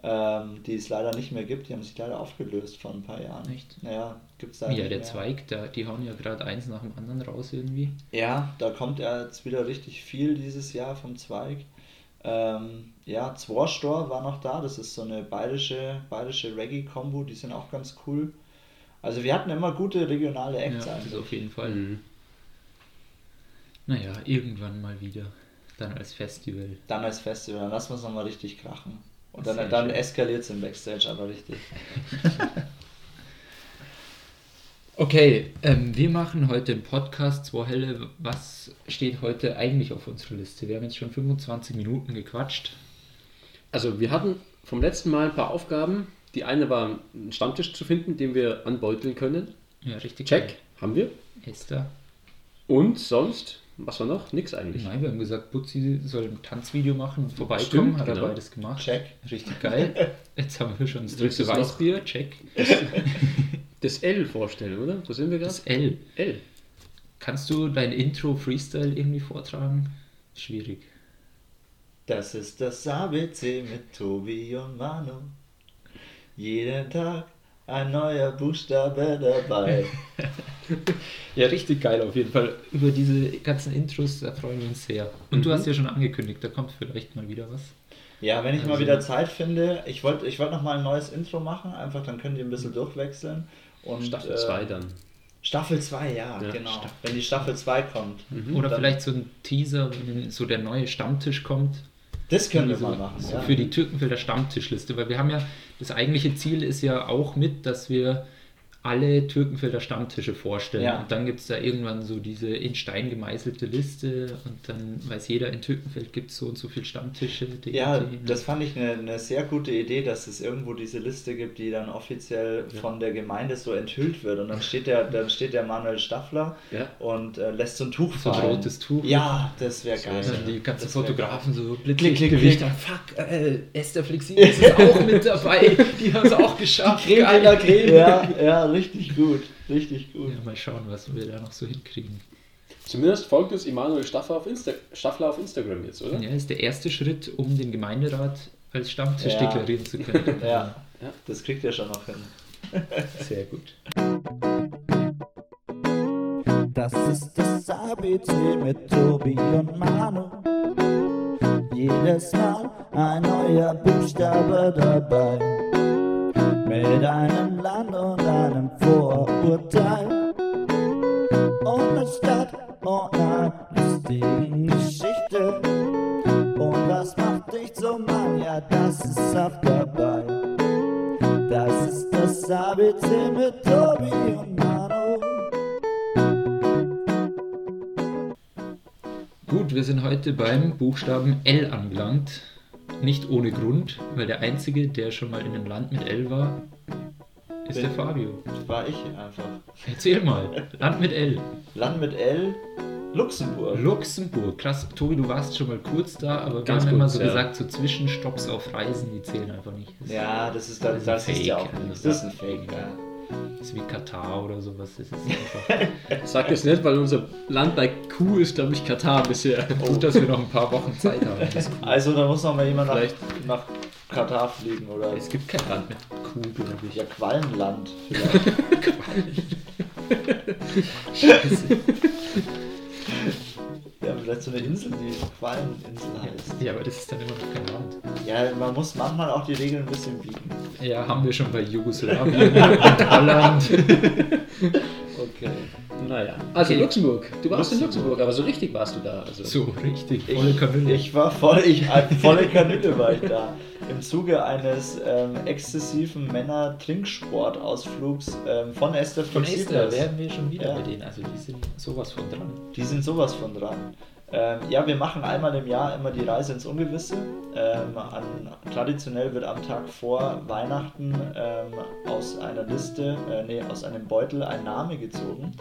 ähm, die es leider nicht mehr gibt. Die haben sich leider aufgelöst vor ein paar Jahren. Echt? Ja, gibt's da Ja, der mehr. Zweig, da, die hauen ja gerade eins nach dem anderen raus irgendwie. Ja, da kommt ja jetzt wieder richtig viel dieses Jahr vom Zweig. Ähm, ja, Zworstor war noch da, das ist so eine bayerische, bayerische Reggae-Kombo, die sind auch ganz cool. Also wir hatten immer gute regionale Ja, Acts das eigentlich. auf jeden Fall. Mhm. Naja, irgendwann mal wieder. Dann als Festival. Dann als Festival, dann lassen wir es nochmal richtig krachen. Und dann, dann eskaliert es im Backstage aber richtig. Okay, ähm, wir machen heute einen Podcast, zwei Helle. Was steht heute eigentlich auf unserer Liste? Wir haben jetzt schon 25 Minuten gequatscht. Also wir hatten vom letzten Mal ein paar Aufgaben. Die eine war, einen Stammtisch zu finden, den wir anbeuteln können. Ja, richtig. Check, haben wir. geil. Esther. Und sonst, was war noch? Nix eigentlich. Nein, wir haben gesagt, Butzi soll ein Tanzvideo machen und vorbeikommen. Stimmt, Hat er genau. beides gemacht. Check. Richtig geil. Jetzt haben wir schon das dritte. Weißbier. Check. Das L vorstellen, oder? Wo sind wir gerade? Das L. L. Kannst du dein Intro Freestyle irgendwie vortragen? Schwierig. Das ist das ABC mit Tobi und Manu. Jeden Tag ein neuer Buchstabe dabei. Ja, richtig geil auf jeden Fall. Über diese ganzen Intros, da freuen wir uns sehr. Und du Mhm. hast ja schon angekündigt, da kommt vielleicht mal wieder was. Ja, wenn ich mal Also- wieder Zeit finde, ich wollte ich wollt noch mal ein neues Intro machen, einfach dann könnt ihr ein bisschen durchwechseln. Und, Staffel äh, 2 dann. Staffel 2, ja, Ja, genau. Staffel- Wenn die Staffel 2 kommt. Mhm. Oder dann- vielleicht so ein Teaser, wenn so der neue Stammtisch kommt. Das können wir so, mal machen. so ja. Für die Türkenfelder Stammtischliste, weil wir haben ja, das eigentliche Ziel ist ja auch mit, dass wir alle Türkenfelder Stammtische vorstellen. Ja. Und dann gibt es da irgendwann so diese in Stein gemeißelte Liste und dann weiß jeder, in Türkenfeld gibt es so und so viele Stammtische. die- Ja, die- das fand ich eine, eine sehr gute Idee, dass es irgendwo diese Liste gibt, die dann offiziell von der Gemeinde so enthüllt wird. Und dann steht der, dann steht der Manuel Staffler Ja. und äh, lässt so ein Tuch So ein rotes Tuch. Ja, das wäre So geil. dann die ganzen Fotografen so Klick, blitzlicht klick, Gewicht. klick. Ah, fuck, äh, Esther Flexibel ist auch mit dabei. Die haben es auch geschafft. Creme Geil. la Creme. Ja, ja, richtig gut. Richtig gut. Ja, mal schauen, was wir da noch so hinkriegen. Zumindest folgt uns Emanuel Staffler auf, Insta Staffler auf Instagram jetzt, oder? Ja, ist der erste Schritt, um den Gemeinderat als Stammtisch Ja. deklarieren zu können. Ja, Ja. das kriegt er schon noch hin. Sehr gut. Das ist das ABC mit Tobi und Manu. Jedes Mal ein neuer Buchstabe dabei. Mit einem Land und einem Vorurteil. Und eine Stadt und einer lustigen Geschichte. Und was macht dich zum Mann? Ja, das ist auch dabei. Das ist das ABC mit Tobi und Manu. Gut, wir sind heute beim Buchstaben L angelangt. Nicht ohne Grund, weil der Einzige, der schon mal in einem Land mit L war, ist Bin- der Fabio. War ich einfach. Erzähl mal. Land mit L. Land mit L, Luxemburg. Luxemburg. Krass. Tobi, du warst schon mal kurz da, aber wir Ganz haben immer so ja. gesagt, so Zwischenstopps auf Reisen, die zählen einfach nicht. Das ja, das ist, dann, Das ist das ist ja auch. Das ist ein Fake, ja. Ist wie Katar oder sowas. Das ist einfach Sag das nicht, weil unser Land bei Q ist, glaube ich, Katar bisher. gut, dass wir noch ein paar Wochen Zeit haben. Das. Also da muss noch mal jemand nach, nach Katar fliegen oder Es gibt kein Land mit Kuh, glaube ich. ja Quallenland vielleicht. Scheiße. Ja, vielleicht so eine Insel, die Qualleninsel heißt. Ja, aber das ist dann immer noch kein Land. Ja, man muss manchmal auch die Regeln ein bisschen biegen. Ja, haben wir schon bei Jugoslawien und Holland. Okay. Naja. Also Okay. Luxemburg. Du warst in Luxemburg. Luxemburg, aber so richtig warst du da. Also. So, richtig. Volle Ich, Kanüle. ich war voll, ich, äh, volle Kanüle war ich da. Im Zuge eines ähm, exzessiven Männer-Trinksportausflugs ähm, von Esther Von. Esther wären wir schon wieder Ja. bei denen. Also die sind sowas von dran. Die sind sowas von dran. Ähm, ja, wir machen einmal im Jahr immer die Reise ins Ungewisse. Ähm, an, traditionell wird am Tag vor Weihnachten ähm, aus einer Liste, äh, nee, aus einem Beutel ein Name gezogen.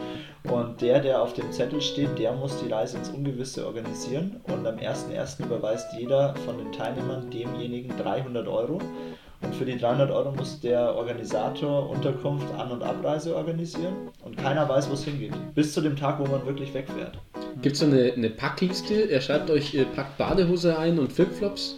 Und der, der auf dem Zettel steht, der muss die Reise ins Ungewisse organisieren. Und am 1.1. überweist jeder von den Teilnehmern demjenigen 300 Euro. Und für die 300 Euro muss der Organisator Unterkunft, An- und Abreise organisieren. Und keiner weiß, wo es hingeht. Bis zu dem Tag, wo man wirklich wegfährt. Gibt es eine, eine Packliste? Er schreibt euch, äh, packt Badehose ein und Flipflops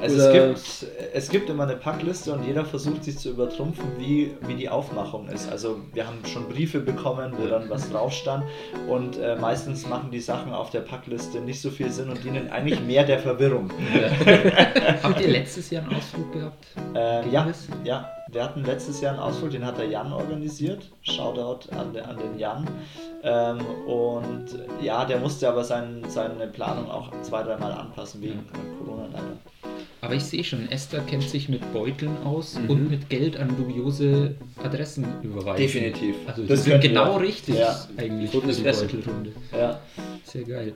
Also Oder- es gibt, es gibt immer eine Packliste und jeder versucht sich zu übertrumpfen, wie, wie die Aufmachung ist. Also wir haben schon Briefe bekommen, wo dann was drauf stand und äh, meistens machen die Sachen auf der Packliste nicht so viel Sinn und dienen eigentlich mehr der Verwirrung. Habt ihr letztes Jahr einen Ausflug gehabt? Äh, ja, ja, wir hatten letztes Jahr einen Ausflug, den hat der Jan organisiert. Shoutout an, den- an den Jan. Ähm, und ja, der musste aber sein, seine Planung auch zwei, dreimal anpassen wegen Corona leider. Aber ich sehe schon, Esther kennt sich mit Beuteln aus Mhm. und mit Geld an dubiose Adressen überweisen. Definitiv. Also Das sind könnten genau wir. richtig Ja. eigentlich Gutes für die Essen. Beutelrunde. Ja. Sehr geil.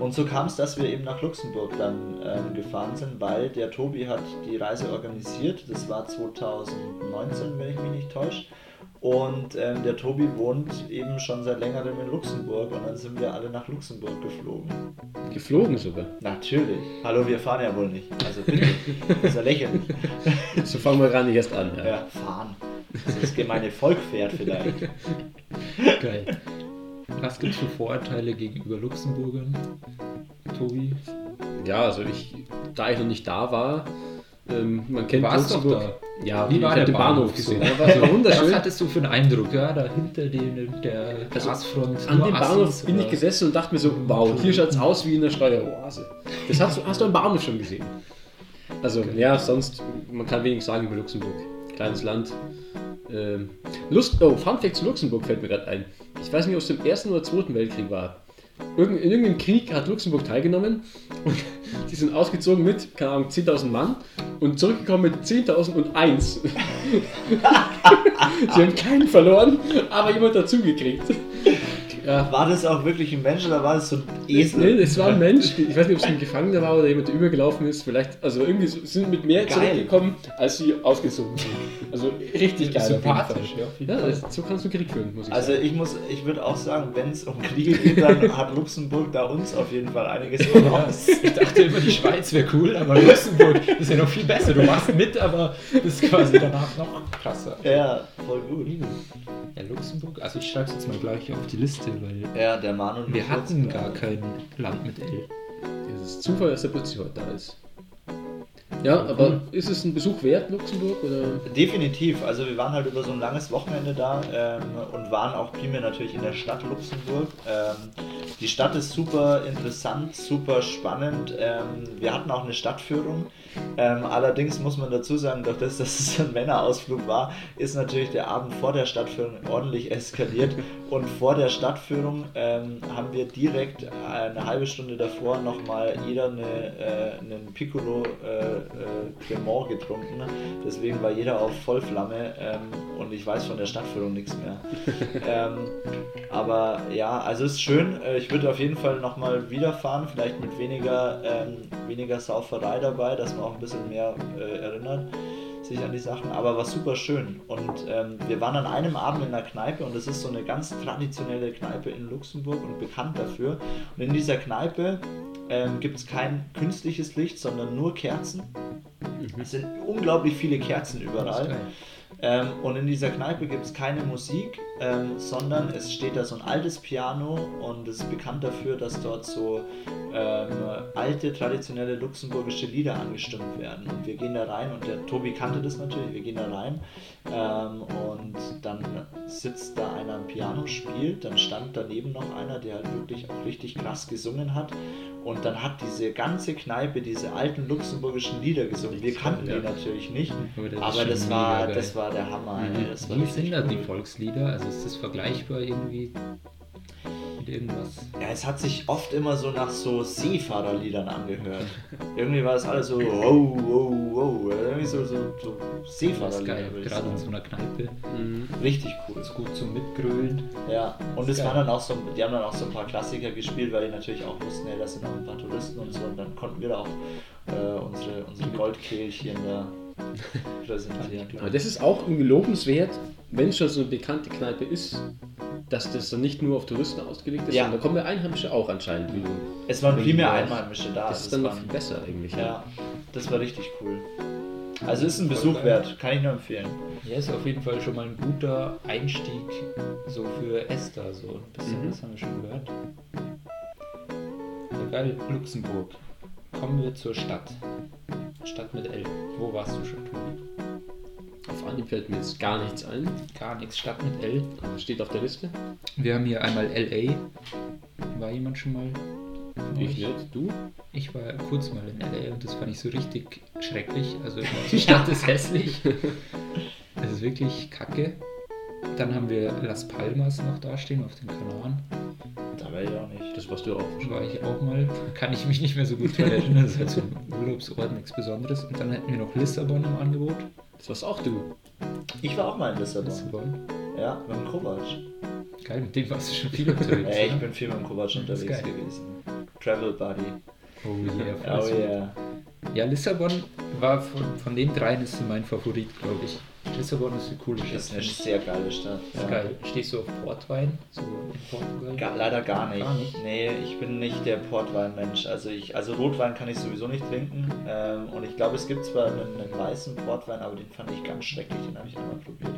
Und so kam es, dass wir eben nach Luxemburg dann ähm, gefahren sind, weil der Tobi hat die Reise organisiert. Das war 2019, wenn ich mich nicht täusche. Und ähm, der Tobi wohnt eben schon seit längerem in Luxemburg und dann sind wir alle nach Luxemburg geflogen. Geflogen sogar. Natürlich. Hallo, wir fahren ja wohl nicht. Also bitte. Das ist ja lächerlich. So fangen wir gar nicht erst an. Ja. Ja, fahren. Das gemeine Volk fährt vielleicht. Geil. Was gibt es für Vorurteile gegenüber Luxemburgern? Tobi? Ja, also ich, da ich noch nicht da war, ähm, man kennt warst doch Luxemburg. Ja, Wie ich war hab der den Bahnhof Bahnhof gesehen. so? War, wunderschön. Was hattest du für einen Eindruck? Ja, da hinter dem, der Glasfront. An nur dem Bahnhof Assis, bin ich gesessen und dachte mir so, wow, hier schaut es aus wie in einer Steueroase. Das hast, du- hast du am Bahnhof schon gesehen. Also, ja, sonst, man kann wenig sagen über Luxemburg. Kleines Land. Ähm, Lust, oh, Fun Fact zu Luxemburg fällt mir gerade ein. Ich weiß nicht, ob es im Ersten oder Zweiten Weltkrieg war. In irgendeinem Krieg hat Luxemburg teilgenommen und die sind ausgezogen mit, keine Ahnung, 10.000 Mann und zurückgekommen mit 10.001. Sie haben keinen verloren, aber jemand dazugekriegt. Ja. War das auch wirklich ein Mensch oder war das so ein Esel? Nee, es war ein Mensch, ich weiß nicht, ob es ein Gefangener war oder jemand, der übergelaufen ist. Vielleicht, also irgendwie sind mit mehr Geil. zurückgekommen, als sie ausgezogen sind. Also richtig geil. Sympathisch, ja, Ja, so kannst du Krieg führen, muss ich Also sagen. ich muss, ich würde auch sagen, wenn es um Kriege geht, dann hat Luxemburg da uns auf jeden Fall einiges voraus. Ich dachte immer, die Schweiz wäre cool, aber Luxemburg ist ja noch viel besser. Du machst mit, aber das ist quasi danach noch krasser. Ja, voll gut. Ja, Luxemburg, also ich schreibe es jetzt mal gleich auf die Liste, weil Ja, der Mann und wir hatten gar kein Land mit L. Es ist Zufall, dass der plötzlich heute da ist. Ja, aber ist es ein Besuch wert, Luxemburg? Oder? Definitiv. Also wir waren halt über so ein langes Wochenende da ähm, und waren auch primär natürlich in der Stadt Luxemburg. Ähm, die Stadt ist super interessant, super spannend. Ähm, wir hatten auch eine Stadtführung. Ähm, allerdings muss man dazu sagen, durch das, dass es ein Männerausflug war, ist natürlich der Abend vor der Stadtführung ordentlich eskaliert. Und vor der Stadtführung ähm, haben wir direkt eine halbe Stunde davor nochmal jeder eine, äh, einen Piccolo äh, äh, Cremant getrunken. Deswegen war jeder auf Vollflamme ähm, und ich weiß von der Stadtführung nichts mehr. ähm, aber ja, also es ist schön. Äh, Ich würde auf jeden Fall nochmal wiederfahren, vielleicht mit weniger, ähm, weniger Sauferei dabei, dass man auch ein bisschen mehr äh, erinnert sich an die Sachen, aber war super schön. Und ähm, wir waren an einem Abend in einer Kneipe und es ist so eine ganz traditionelle Kneipe in Luxemburg und bekannt dafür. Und in dieser Kneipe ähm, gibt es kein künstliches Licht, sondern nur Kerzen. Es sind unglaublich viele Kerzen überall. Ähm, und in dieser Kneipe gibt es keine Musik, ähm, sondern es steht da so ein altes Piano und es ist bekannt dafür, dass dort so ähm, alte, traditionelle luxemburgische Lieder angestimmt werden. Und wir gehen da rein und der Tobi kannte das natürlich, wir gehen da rein ähm, und dann sitzt da einer am Piano, spielt, dann stand daneben noch einer, der halt wirklich auch richtig krass gesungen hat und dann hat diese ganze Kneipe diese alten luxemburgischen Lieder gesungen. Wir kannten ja. die natürlich nicht, Aber das aber das war, geil. das war der Hammer. ey. Das war Wie sind da die. Volkslieder? Also ist das vergleichbar irgendwie mit irgendwas? Ja, es hat sich oft immer so nach so Seefahrerliedern angehört. Irgendwie war es alles so wow, wow, wow. Irgendwie so, so, so Das ist Seefahrerlieder, geil, gerade in so einer Kneipe. Mhm. Richtig cool. Ist gut zum Mitgrölen. Ja, und es waren dann auch so, die haben dann auch so ein paar Klassiker gespielt, weil die natürlich auch wussten, hey, das sind noch ein paar Touristen und so. Und dann konnten wir da auch äh, unsere, unsere Goldkehlchen da präsentieren. Aber das ist auch irgendwie lobenswert, wenn es schon so eine bekannte Kneipe ist, dass das dann nicht nur auf Touristen ausgelegt ist, Ja. sondern da kommen ja Einheimische auch anscheinend. Wie du. Es waren primär du- Einheimische da. Das ist dann es noch viel besser eigentlich. Ja, das war richtig cool. Also ist ein Besuch wert, kann ich nur empfehlen. Ja, ist auf jeden Fall schon mal ein guter Einstieg so für Esther. So ein bisschen, Mhm. das haben wir schon gehört. Ja, geil, Luxemburg. Kommen wir zur Stadt. Stadt mit L. Wo warst du schon, Tobi? Auf Anhieb fällt mir jetzt gar nichts ein. Gar nichts. Stadt mit L. Aber steht auf der Liste. Wir haben hier einmal LA. War jemand schon mal? Ich nicht. Du? Ich war kurz mal in LA und das fand ich so richtig schrecklich. Also die Stadt ist hässlich. Es ist wirklich kacke. Dann haben wir Las Palmas noch dastehen auf den Kanaren. Da wäre ich auch nicht. Das warst du auch. Da war ich auch mal. Kann ich mich nicht mehr so gut dran erinnern. Das ist halt so ein Urlaubsort, nichts Besonderes. Und dann hätten wir noch Lissabon im Angebot. Das warst auch du. Ich war auch mal in Lissabon. Ja, mit dem Kovac. Geil, mit dem warst du schon viel unterwegs. Ey, ich oder? bin viel mit dem Kovac unterwegs gewesen. Travel Buddy. Oh yeah, Oh yeah. Ja, Lissabon war von, von den dreien ist mein Favorit, glaube ich. Lissabon ist eine coole Stadt. Das ist eine sehr geile Stadt. Ist geil. Stehst du auf Portwein? So in Portugal? Ga, leider gar nicht. Gar nicht? Nee, ich bin nicht der Portweinmensch. Also ich, also Rotwein kann ich sowieso nicht trinken. Ähm, und ich glaube, es gibt zwar einen, einen weißen Portwein, aber den fand ich ganz schrecklich. Den habe ich einmal probiert.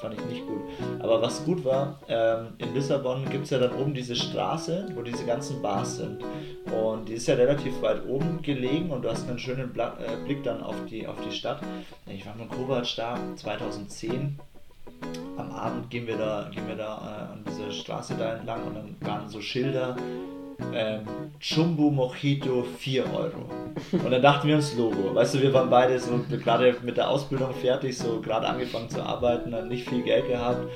Fand ich nicht gut. Aber was gut war, ähm, in Lissabon gibt es ja dann oben diese Straße, wo diese ganzen Bars sind. Und die ist ja relativ weit oben gelegen und du hast einen schönen Bla äh, Blick dann auf die, auf die Stadt. Ich war mit Kovac da 2010 am Abend gehen wir da, gehen wir da äh, an dieser Straße da entlang und dann waren so Schilder. Ähm, Jumbo Mojito 4 Euro. Und dann dachten wir uns Logo. Weißt du, wir waren beide so gerade mit der Ausbildung fertig, so gerade angefangen zu arbeiten, dann nicht viel Geld gehabt.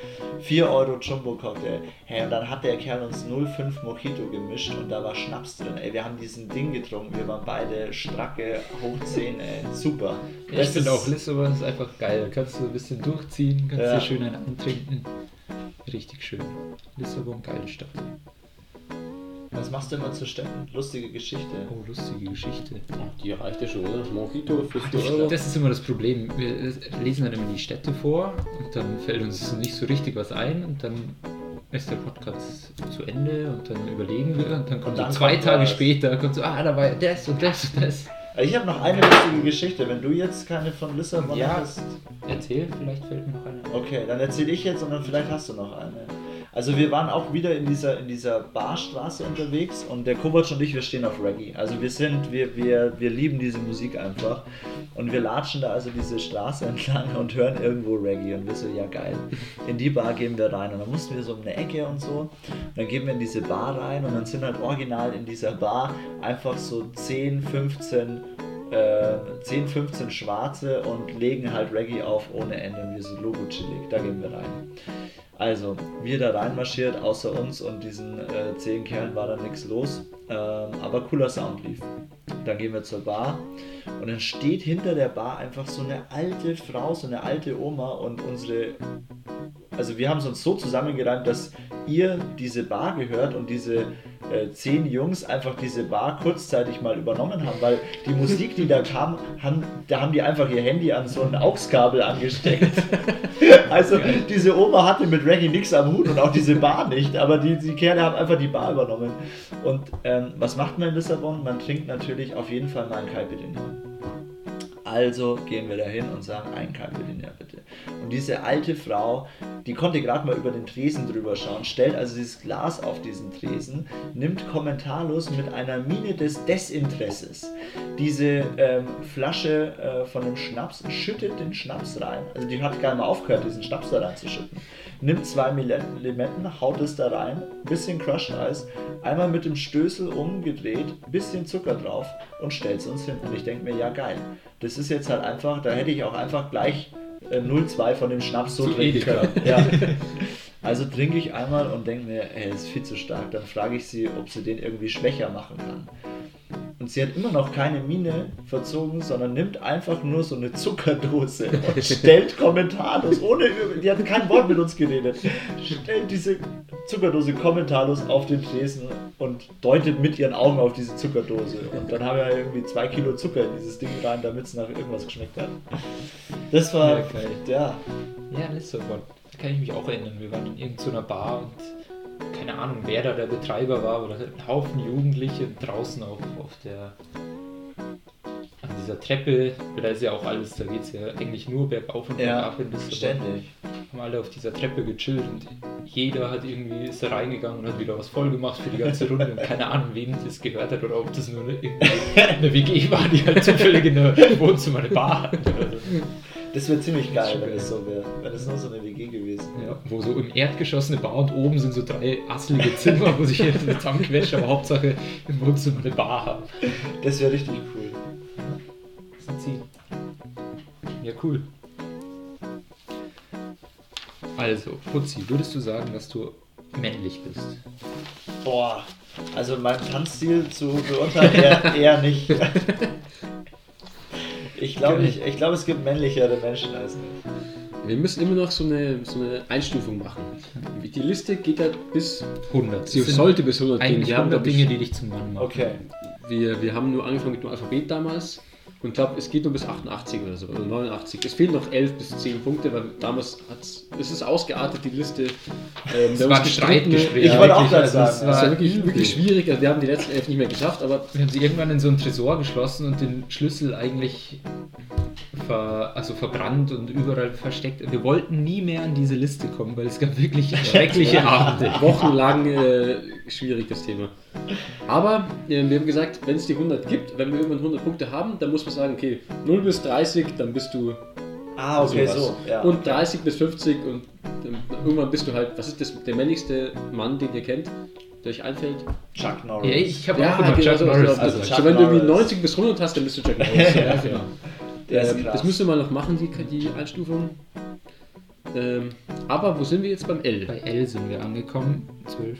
4 Euro Jumbo Cocktail. Hey, und dann hat der Kerl uns 05 Mojito gemischt und da war Schnaps drin. Ey, wir haben diesen Ding getrunken. Wir waren beide stracke, hoch 10, ey. Super. Ich Das finde auch Lissabon ist einfach geil. Da kannst du ein bisschen durchziehen, kannst Ja. dir schön einen antrinken. Richtig schön. Lissabon, geile Stadt. Was machst du immer zu Städten? Lustige Geschichte. Oh, lustige Geschichte. Die reicht ja schon, oder? Mojito für 4 Euro. Das ist immer das Problem. Wir lesen dann immer die Städte vor und dann fällt uns nicht so richtig was ein und dann ist der Podcast zu Ende und dann überlegen wir und dann kommt dann so zwei kommt Tage was. später, kommt so, ah, da war das und das und das. Ich habe noch eine lustige Geschichte. Wenn du jetzt keine von Lissabon Ja. hast, Erzähl, vielleicht fällt mir noch eine. ein. okay, dann erzähle ich jetzt und dann vielleicht hast du noch eine. Also wir waren auch wieder in dieser, in dieser Barstraße unterwegs und der Kovac und ich, wir stehen auf Reggae. Also wir sind, wir, wir, wir lieben diese Musik einfach. Und wir latschen da also diese Straße entlang und hören irgendwo Reggae. Und wir so, ja geil. In die Bar gehen wir rein. Und dann mussten wir so um eine Ecke und so. Und dann gehen wir in diese Bar rein und dann sind halt original in dieser Bar einfach so 10, 15 äh, 10, 15 Schwarze und legen halt Reggae auf ohne Ende und wir sind logo chillig. Da gehen wir rein. Also, wir da reinmarschiert, außer uns und diesen äh, 10 Kerlen war da nichts los. Ähm, aber cooler Sound lief. Dann gehen wir zur Bar und dann steht hinter der Bar einfach so eine alte Frau, so eine alte Oma und unsere also wir haben es uns so zusammengereimt, dass ihr diese Bar gehört und diese äh, zehn Jungs einfach diese Bar kurzzeitig mal übernommen haben, weil die Musik, die da kam, haben, da haben die einfach ihr Handy an so ein AUX-Kabel angesteckt. also diese Oma hatte mit Reggae nichts am Hut und auch diese Bar nicht, aber die, die Kerle haben einfach die Bar übernommen. Und ähm, was macht man in Lissabon? Man trinkt natürlich auf jeden Fall mal ein Caipirinha. Also gehen wir dahin und sagen, ein Caipirinha bitte. Und diese alte Frau, die konnte gerade mal über den Tresen drüber schauen, stellt also dieses Glas auf diesen Tresen, nimmt kommentarlos mit einer Miene des Desinteresses diese ähm, Flasche äh, von dem Schnaps, schüttet den Schnaps rein. Also die hat gar nicht mal aufgehört, diesen Schnaps da reinzuschütten. Nimmt zwei Limetten, haut es da rein, bisschen Crushed Eis, einmal mit dem Stößel umgedreht, bisschen Zucker drauf und stellt es uns hin. Und ich denke mir, ja geil. Das ist jetzt halt einfach, da hätte ich auch einfach gleich äh, 0,2 von dem Schnaps so trinken können. Ja. Also trinke ich einmal und denke mir, ey, das ist viel zu stark. Dann frage ich sie, ob sie den irgendwie schwächer machen kann. Und sie hat immer noch keine Miene verzogen, sondern nimmt einfach nur so eine Zuckerdose und stellt kommentarlos, ohne, die hat kein Wort mit uns geredet, stellt diese Zuckerdose kommentarlos auf den Tresen und deutet mit ihren Augen auf diese Zuckerdose. Und dann haben wir irgendwie zwei Kilo Zucker in dieses Ding rein, damit es nach irgendwas geschmeckt hat. Das war, Ja, geil. ja, Ja, Lissabon. Da kann ich mich auch erinnern. Wir waren in irgendeiner Bar und keine Ahnung, wer da der Betreiber war, aber ein Haufen Jugendliche draußen auf, auf der an dieser Treppe, da ist ja auch alles, da geht es ja eigentlich nur bergauf und ja, bergab in Lissabon. ständig. Haben alle auf dieser Treppe gechillt und jeder hat irgendwie ist da reingegangen und hat wieder was voll gemacht für die ganze Runde und keine Ahnung, wem das gehört hat oder ob das nur eine, eine WG war, die halt zufällig in der Wohnzimmer eine Bar hat oder so. Das wäre ziemlich geil, wenn es so wäre. Wenn es nur so eine WG gewesen wäre. Ja, wo so im Erdgeschoss eine Bar und oben sind so drei asselige Zimmer, wo sich jeder zusammenquetscht, aber Hauptsache im Wohnzimmer eine Bar haben. Das wäre richtig cool. Das ist ein Ziel. Ja, cool. Also, Putzi, würdest du sagen, dass du männlich bist? Boah, also mein Tanzstil zu beurteilen eher, eher nicht. Ich glaube, ich, ich glaube, es gibt männlichere Menschen als mich. Wir müssen immer noch so eine, so eine Einstufung machen. Die Liste geht ja bis, 100. sie sollte bis 100 gehen. eigentlich Wir haben, 100 glaub ich, Dinge, die dich zum Mann machen. Okay. wir, wir haben nur angefangen mit dem Alphabet damals und ich glaube, es geht nur bis 88 oder so, oder 89. Es fehlen noch 11 bis 10 Punkte, weil damals hat's, es ist ausgeartet, die Liste. Ähm, Es war uns ein gestritten. Streitgespräch. Ich wollte auch also sagen, es Das war war wirklich, wirklich schwierig. Also wir haben die letzten 11 nicht mehr geschafft, aber Wir haben sie irgendwann in so einen Tresor geschlossen und den Schlüssel eigentlich ver, also verbrannt und überall versteckt. Wir wollten nie mehr an diese Liste kommen, weil es gab wirklich schreckliche Abende. wochenlang äh, schwierig das Thema. Aber äh, wir haben gesagt, wenn es die 100 gibt, wenn wir irgendwann 100 Punkte haben, dann muss man sagen, okay, 0 bis 30, dann bist du Ah, okay, sowas. so. Ja. Und 30 bis 50 und irgendwann bist du halt, was ist das, der männlichste Mann, den ihr kennt, der euch einfällt? Chuck Norris. Ja, ich habe Ja, auch immer genau, Chuck so, Norris also, also gesagt. Chuck also wenn du irgendwie Norris. 90 bis 100 hast, dann bist du Chuck Norris. ja, genau. Der ist Ähm, krass. das müssen wir mal noch machen, die, die Einstufung. Ähm, aber wo sind wir jetzt beim L? Bei L sind wir angekommen, 12.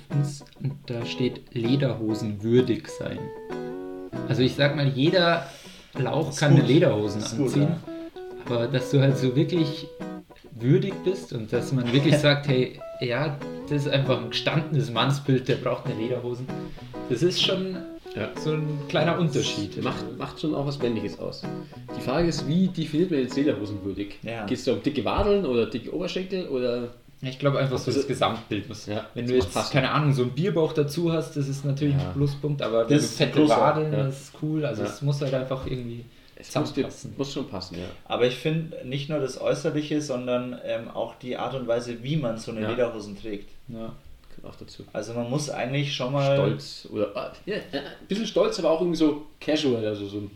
Und da steht Lederhosen würdig sein. Also ich sag mal, jeder Lauch kann gut. eine Lederhosen Ist gut, anziehen. ja. Aber dass du halt so wirklich würdig bist und dass man wirklich sagt, hey, ja, das ist einfach ein gestandenes Mannsbild, der braucht eine Lederhosen. Das ist schon Ja. so ein kleiner Unterschied. Macht, macht schon auch was Männliches aus. Die Frage ist, wie definiert man jetzt Lederhosen würdig? Ja. Geht es da um dicke Wadeln oder dicke Oberschenkel oder Ich glaube einfach so Also- das Gesamtbild muss. Ja, wenn du jetzt, passen. keine Ahnung, so einen Bierbauch dazu hast, das ist natürlich Ja. ein Pluspunkt, aber Das wenn du ist fette Wadeln, ja. das ist cool. Also Ja. es muss halt einfach irgendwie es zusammenpassen. muss schon passen, ja. Aber ich finde nicht nur das Äußerliche, sondern ähm, auch die Art und Weise, wie man so eine Ja. Lederhosen trägt. Ja. Auch dazu. Also man muss eigentlich schon mal Stolz oder ah, ja, äh, ein bisschen stolz, aber auch irgendwie so casual, also so ein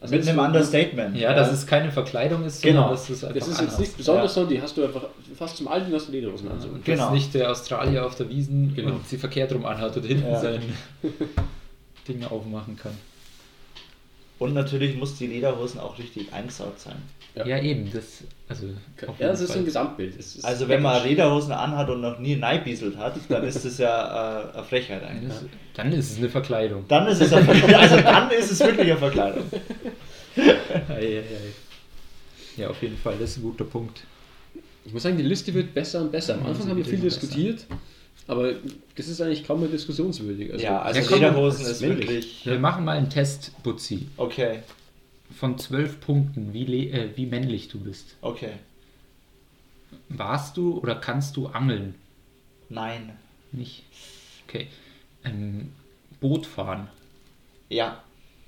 also mit einem so- Understatement. ja, dass es keine Verkleidung ist, Genau. sondern dass es einfach Das ist jetzt nicht besonders, Ja. sondern die hast du einfach fast zum Alten hast du Lederhosen an. So. Und Genau. dass nicht der Australier auf der Wiesen Genau. und sie verkehrt rum anhat und hinten Ja. sein Ding aufmachen kann. Und natürlich muss die Lederhosen auch richtig eingesaugt sein. Ja. Ja, eben, das, also auf Ja, das ist ein Gesamtbild. Also wenn man. Lederhosen anhat und noch nie neibieselt hat, dann ist das ja äh, eine Frechheit Dann eigentlich. ist, dann ist es eine Verkleidung. Dann ist es eine Verkleidung. Also dann ist es wirklich eine Verkleidung. Ei, ei, ei. Ja, auf jeden Fall, das ist ein guter Punkt. Ich muss sagen, die Liste wird besser und besser. Am Anfang haben wir viel immer besser. Aber das ist eigentlich kaum mehr diskussionswürdig. Also, Ja, also Lederhosen ist männlich. wirklich. Wir machen mal einen Test, Butzi. Okay, Von zwölf Punkten, wie, le- äh, wie männlich du bist. okay. Warst du oder kannst du angeln? Nein. Nicht? Okay. Ähm, Boot fahren. Ja.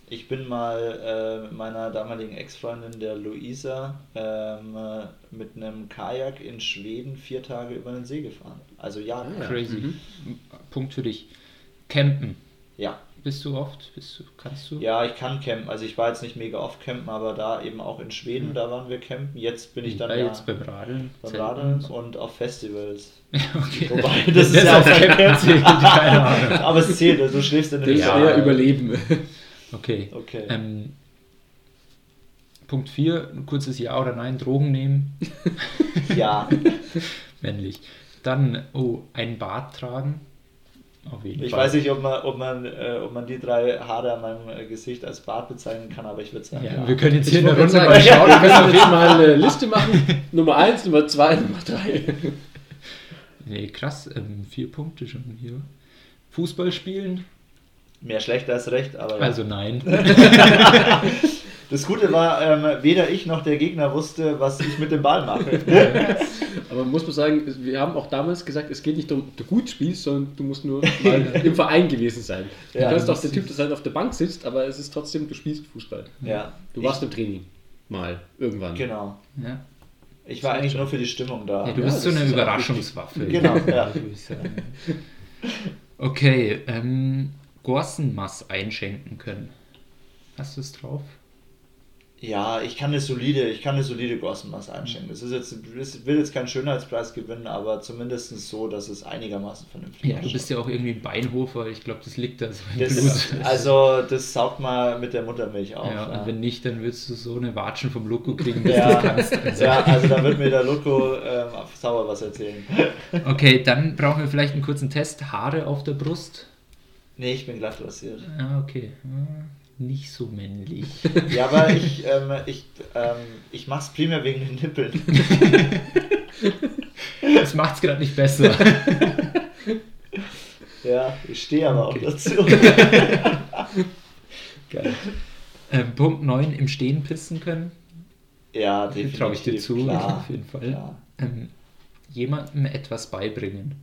Ich bin mal äh, mit meiner damaligen Ex-Freundin, der Luisa, ähm, äh, mit einem Kajak in Schweden vier Tage über den See gefahren. Also ja. Ah, ja. Crazy. Mhm. Punkt für dich. Campen. Ja. Bist du oft? Bist du, kannst du? Ja, ich kann campen. Also ich war jetzt nicht mega oft campen, aber da eben auch in Schweden, da waren wir campen. Jetzt bin ich dann ja, ja jetzt beim Radeln. beim Radeln und auf Festivals. okay. Wobei, das ist ja auf Campen zählt, keine Ahnung. Aber es zählt, also du schläfst in Das ist Ja. eher Überleben. Okay. Okay. Ähm, Punkt 4, ein kurzes Ja oder Nein, Drogen nehmen. Ja, Männlich. Dann, oh, ein Bart tragen. Auf jeden ich Fall. weiß nicht, ob man, ob, man, äh, ob man die drei Haare an meinem äh, Gesicht als Bart bezeichnen kann, aber ich würde sagen, Ja, ja. wir können jetzt Ich hier in der Runde mal schauen. wir können jetzt mal eine Liste machen. Nummer 1, Nummer 2, Nummer 3. Nee, krass, ähm, vier Punkte schon hier. Fußball spielen? Mehr schlecht als recht, aber ja. Also nein. das Gute war, ähm, weder ich noch der Gegner wusste, was ich mit dem Ball mache. Aber muss man sagen, wir haben auch damals gesagt, es geht nicht darum, du gut spielst, sondern du musst nur mal im Verein gewesen sein. Du Ja, kannst auch der Typ, der halt auf der Bank sitzt, aber es ist trotzdem, du spielst Fußball. ja. Du warst im Training. Mal. Irgendwann. Genau. ja. Ich war eigentlich nur für die Stimmung da. Ja, du Ja, bist so das eine Überraschungswaffe. Genau, ja. ich. Okay, ähm, Gorsenmass einschenken können. Hast du es drauf? Ja, ich kann eine solide, ich kann eine solide Gossenmaß einschenken. Das ist jetzt, ich will jetzt keinen Schönheitspreis gewinnen, aber zumindest so, dass es einigermaßen vernünftig Ja, du bist ja auch irgendwie ein Beinhofer. Ich glaube, das liegt da so Das, also, das saugt mal mit der Muttermilch auf. ja, ja. und wenn nicht, dann würdest du so eine Watschen vom Loco kriegen, dass Ja, du kannst. Also. ja, also da wird mir der Loco ähm, sauer was erzählen. Okay, dann brauchen wir vielleicht einen kurzen Test. Haare auf der Brust. Nee, ich bin glatt rasiert. Ja, okay. Hm, Nicht so männlich. Ja, aber ich, ähm, ich, ähm, ich mach's primär wegen den Nippeln. Das macht es gerade nicht besser. Ja, ich stehe aber Okay. auch dazu. Geil. Ähm, Punkt 9, im Stehen pissen können. Ja, definitiv. Traue ich dir zu, Klar, auf jeden Fall. Ähm, jemandem etwas beibringen.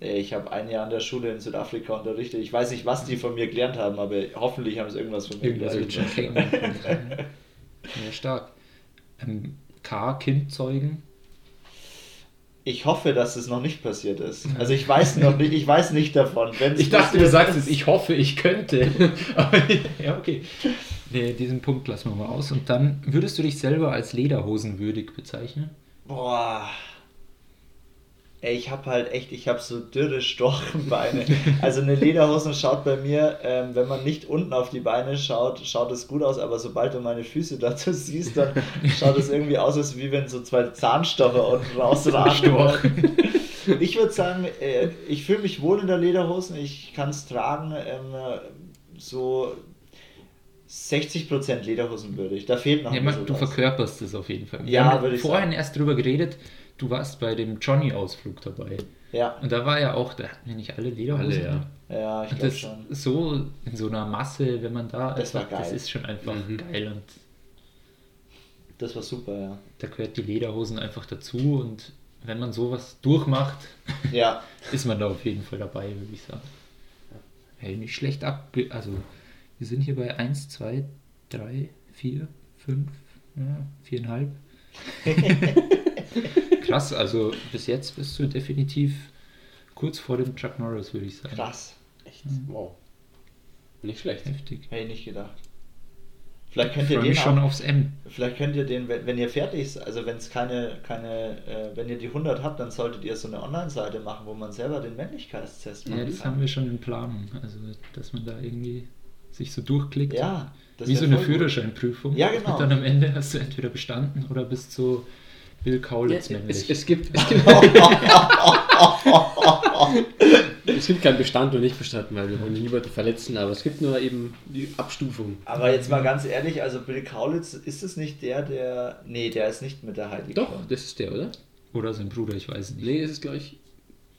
Ich habe ein Jahr an der Schule in Südafrika unterrichtet. Ich weiß nicht, was die von mir gelernt haben, aber hoffentlich haben sie irgendwas von mir Irgendwas gelernt. Ja, stark. Ähm, K, Kind zeugen. Ich hoffe, dass es noch nicht passiert ist. Also ich weiß noch nicht, ich weiß nicht davon. Wenn's Ich dachte, du sagst es, ich hoffe, ich könnte. Aber, ja, okay. Nee, diesen Punkt lassen wir mal aus. Und dann, würdest du dich selber als lederhosenwürdig bezeichnen? Boah. Ey, ich habe halt echt, ich habe so dürre Storchenbeine. Also eine Lederhose schaut bei mir, ähm, wenn man nicht unten auf die Beine schaut, schaut es gut aus, aber sobald du meine Füße dazu siehst, dann schaut es irgendwie aus, als wie wenn so zwei Zahnstocher unten rausragen. Ich würde sagen, äh, ich fühle mich wohl in der Lederhosen, ich kann es tragen, ähm, so 60% Lederhosen würde ich. Da fehlt noch Ja, man, bisschen du was. verkörperst es auf jeden Fall. Wir Ja, haben würde ich vorhin sagen. erst drüber geredet, du warst bei dem Johnny-Ausflug dabei. Ja, Und da war ja auch, da hatten wir nicht alle Lederhosen. Alle, ja. ja, ich glaube das schon. so in so einer Masse, wenn man da Das war einfach- das geil. ist schon einfach Mhm. geil und Das war super, ja. da gehört die Lederhosen einfach dazu und wenn man sowas durchmacht, Ja, ist man da auf jeden Fall dabei, würde ich sagen. Hey, nicht schlecht ab. Also, wir sind hier bei 1, 2, 3, 4, 5, ja, 4,5. Krass, also bis jetzt bist du definitiv kurz vor dem Chuck Norris, würde ich sagen. krass. Echt? Wow. Nicht schlecht. Heftig. Hätte ich nicht gedacht. Vielleicht könnt Ich ihr den schon auch, aufs M. vielleicht könnt ihr den, wenn, wenn ihr fertig seid, also wenn es keine, keine, äh, wenn ihr die 100 habt, dann solltet ihr so eine Online-Seite machen, wo man selber den Männlichkeitstest Ja, machen das kann. haben wir schon in Planung. Also, dass man da irgendwie sich so durchklickt. Ja, das Wie so eine. Führerscheinprüfung. Ja, genau. Und dann am Ende hast du entweder bestanden oder bist so Bill Kaulitz Ja, männlich. es, es, gibt, es, gibt, es gibt keinen Bestand und nicht bestanden, weil wir wollen niemanden verletzen, aber es gibt nur eben die Abstufung. Aber jetzt mal ganz ehrlich, also Bill Kaulitz, ist es nicht der, der, nee, der ist nicht mit der Heidi Doch, Klum. das ist der, oder? Oder sein Bruder, ich weiß nicht. Nee, das ist gleich.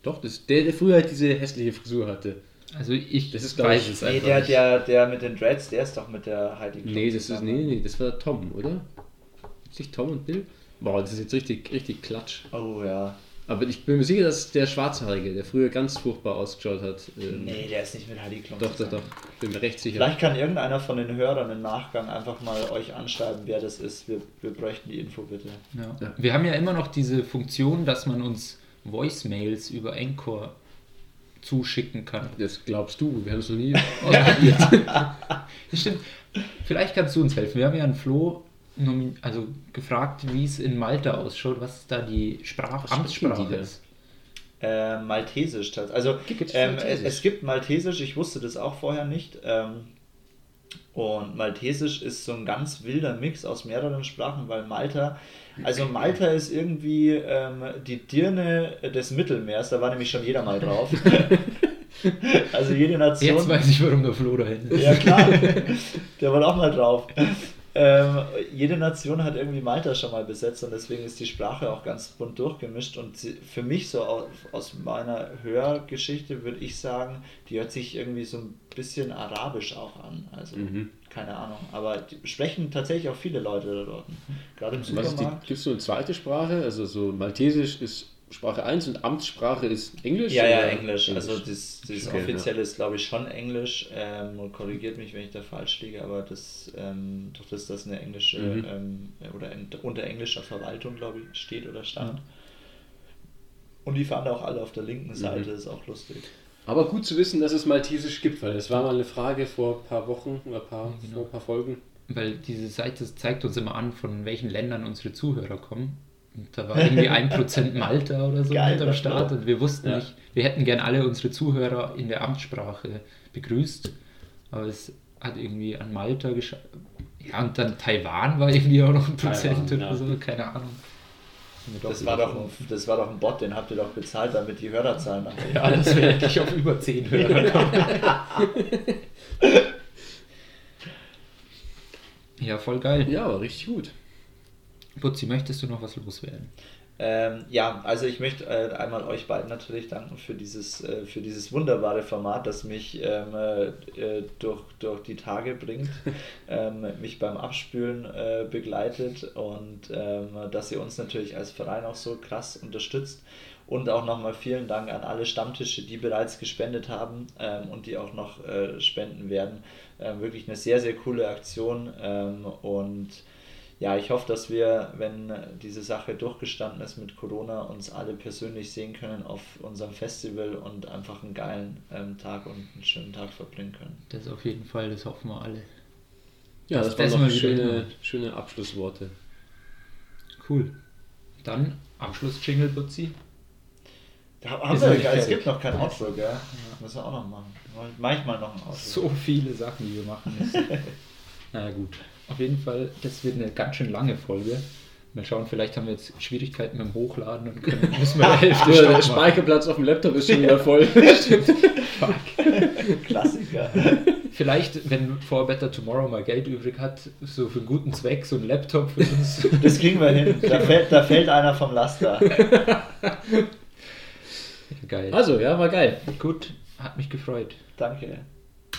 Doch, das ist der, der früher halt diese hässliche Frisur hatte. Also ich Das ist, weiß ich- es Nee, einfach der, nicht. der, der mit den Dreads, der ist doch mit der Heidi Klum Nee, das ist. Nee, nee, das war Tom, oder? Ist nicht Tom und Bill? Boah, das ist jetzt richtig, richtig klatsch. Oh ja. Aber ich bin mir sicher, dass der Schwarzhaarige, der früher ganz furchtbar ausgeschaut hat. ähm, Nee, der ist nicht mit Heidi Klum Doch, doch, doch. Bin mir recht sicher. Vielleicht kann irgendeiner von den Hörern im Nachgang einfach mal euch anschreiben, wer das ist. Wir, wir bräuchten die Info bitte. Ja. Ja. Wir haben ja immer noch diese Funktion, dass man uns Voicemails über Anchor zuschicken kann. Das glaubst du, wir haben es noch nie ausprobiert. Das stimmt. Vielleicht kannst du uns helfen. Wir haben ja einen Flo also gefragt, wie es in Malta ausschaut, was da die Sprach Was sprechen Amtssprache die da? ist. Äh, Maltesisch. Also ähm, es, es gibt Maltesisch, ich wusste das auch vorher nicht. Ähm, und Maltesisch ist so ein ganz wilder Mix aus mehreren Sprachen, weil Malta, also Malta ist irgendwie ähm, die Dirne des Mittelmeers, da war nämlich schon jeder mal drauf. also jede Nation. Jetzt weiß ich, warum der Flo dahin ist. Ja, klar. Der war auch mal drauf. Ähm, jede Nation hat irgendwie Malta schon mal besetzt und deswegen ist die Sprache auch ganz bunt durchgemischt. Und für mich, so aus, aus meiner Hörgeschichte, würde ich sagen, die hört sich irgendwie so ein bisschen arabisch auch an. Also, Mhm. keine Ahnung. Aber sprechen tatsächlich auch viele Leute da dort. Gerade im Was ist die, Supermarkt. gibt es so eine zweite Sprache? Also so Maltesisch ist Sprache 1 und Amtssprache ist Englisch? Ja, ja, oder? Englisch. Also das, das Okay, offizielle ist, glaube ich, schon Englisch. Ähm, und korrigiert mich, wenn ich da falsch liege, aber das, ähm, durch das, das eine englische Mhm. ähm, oder in, unter englischer Verwaltung, glaube ich, steht oder stand. Und die fahren auch alle auf der linken Seite, Mhm. ist auch lustig. Aber gut zu wissen, dass es Maltesisch gibt, weil das war mal eine Frage vor ein paar Wochen oder ein paar, genau. vor ein paar Folgen. Weil diese Seite zeigt uns immer an, von welchen Ländern unsere Zuhörer kommen. Da war irgendwie 1% Malta oder so Geil, mit am das Start und wir wussten Ja. nicht, wir hätten gern alle unsere Zuhörer in der Amtssprache begrüßt, aber es hat irgendwie an Malta geschafft. Ja, und dann Taiwan war irgendwie auch noch ein Prozent Taiwan, oder ja. so, keine Ahnung. Das war, doch ein, das war doch ein Bot, den habt ihr doch bezahlt, damit die Hörerzahlen nach oben Ja, das wäre endlich auf über 10 Hörer kommen. ja, voll geil. Ja, aber richtig gut. Putzi, möchtest du noch was loswerden? Ähm, ja, also ich möchte äh, einmal euch beiden natürlich danken für dieses, äh, für dieses wunderbare Format, das mich ähm, äh, durch, durch die Tage bringt, ähm, mich beim Abspülen äh, begleitet und ähm, dass ihr uns natürlich als Verein auch so krass unterstützt. Und auch nochmal vielen Dank an alle Stammtische, die bereits gespendet haben ähm, und die auch noch äh, spenden werden. Ähm, wirklich eine sehr, sehr coole Aktion und ja, ich hoffe, dass wir, wenn diese Sache durchgestanden ist mit Corona, uns alle persönlich sehen können auf unserem Festival und einfach einen geilen ähm, Tag und einen schönen Tag verbringen können. Das auf jeden Fall, das hoffen wir alle. Ja, Das das, waren noch schöne, schöne Abschlussworte. Cool. Dann Abschluss-Jingle, Putzi. Da haben Ist wir ja, es gibt noch kein Outro, gell? Müssen wir auch noch machen. Manchmal noch ein Outro. So viele Sachen, die wir machen müssen. naja, gut. Auf jeden Fall, das wird eine ganz schön lange Folge. Mal schauen, vielleicht haben wir jetzt Schwierigkeiten mit dem Hochladen und können, müssen wir der Hälfte Der. Speicherplatz auf dem Laptop ist schon wieder voll. Klassiker. Vielleicht, wenn For Better Tomorrow mal Geld übrig hat, so für einen guten Zweck, so ein Laptop für uns. Das kriegen wir hin. Da fällt, da fällt einer vom Laster. Geil. Also, ja, war geil. gut, hat mich gefreut. Danke.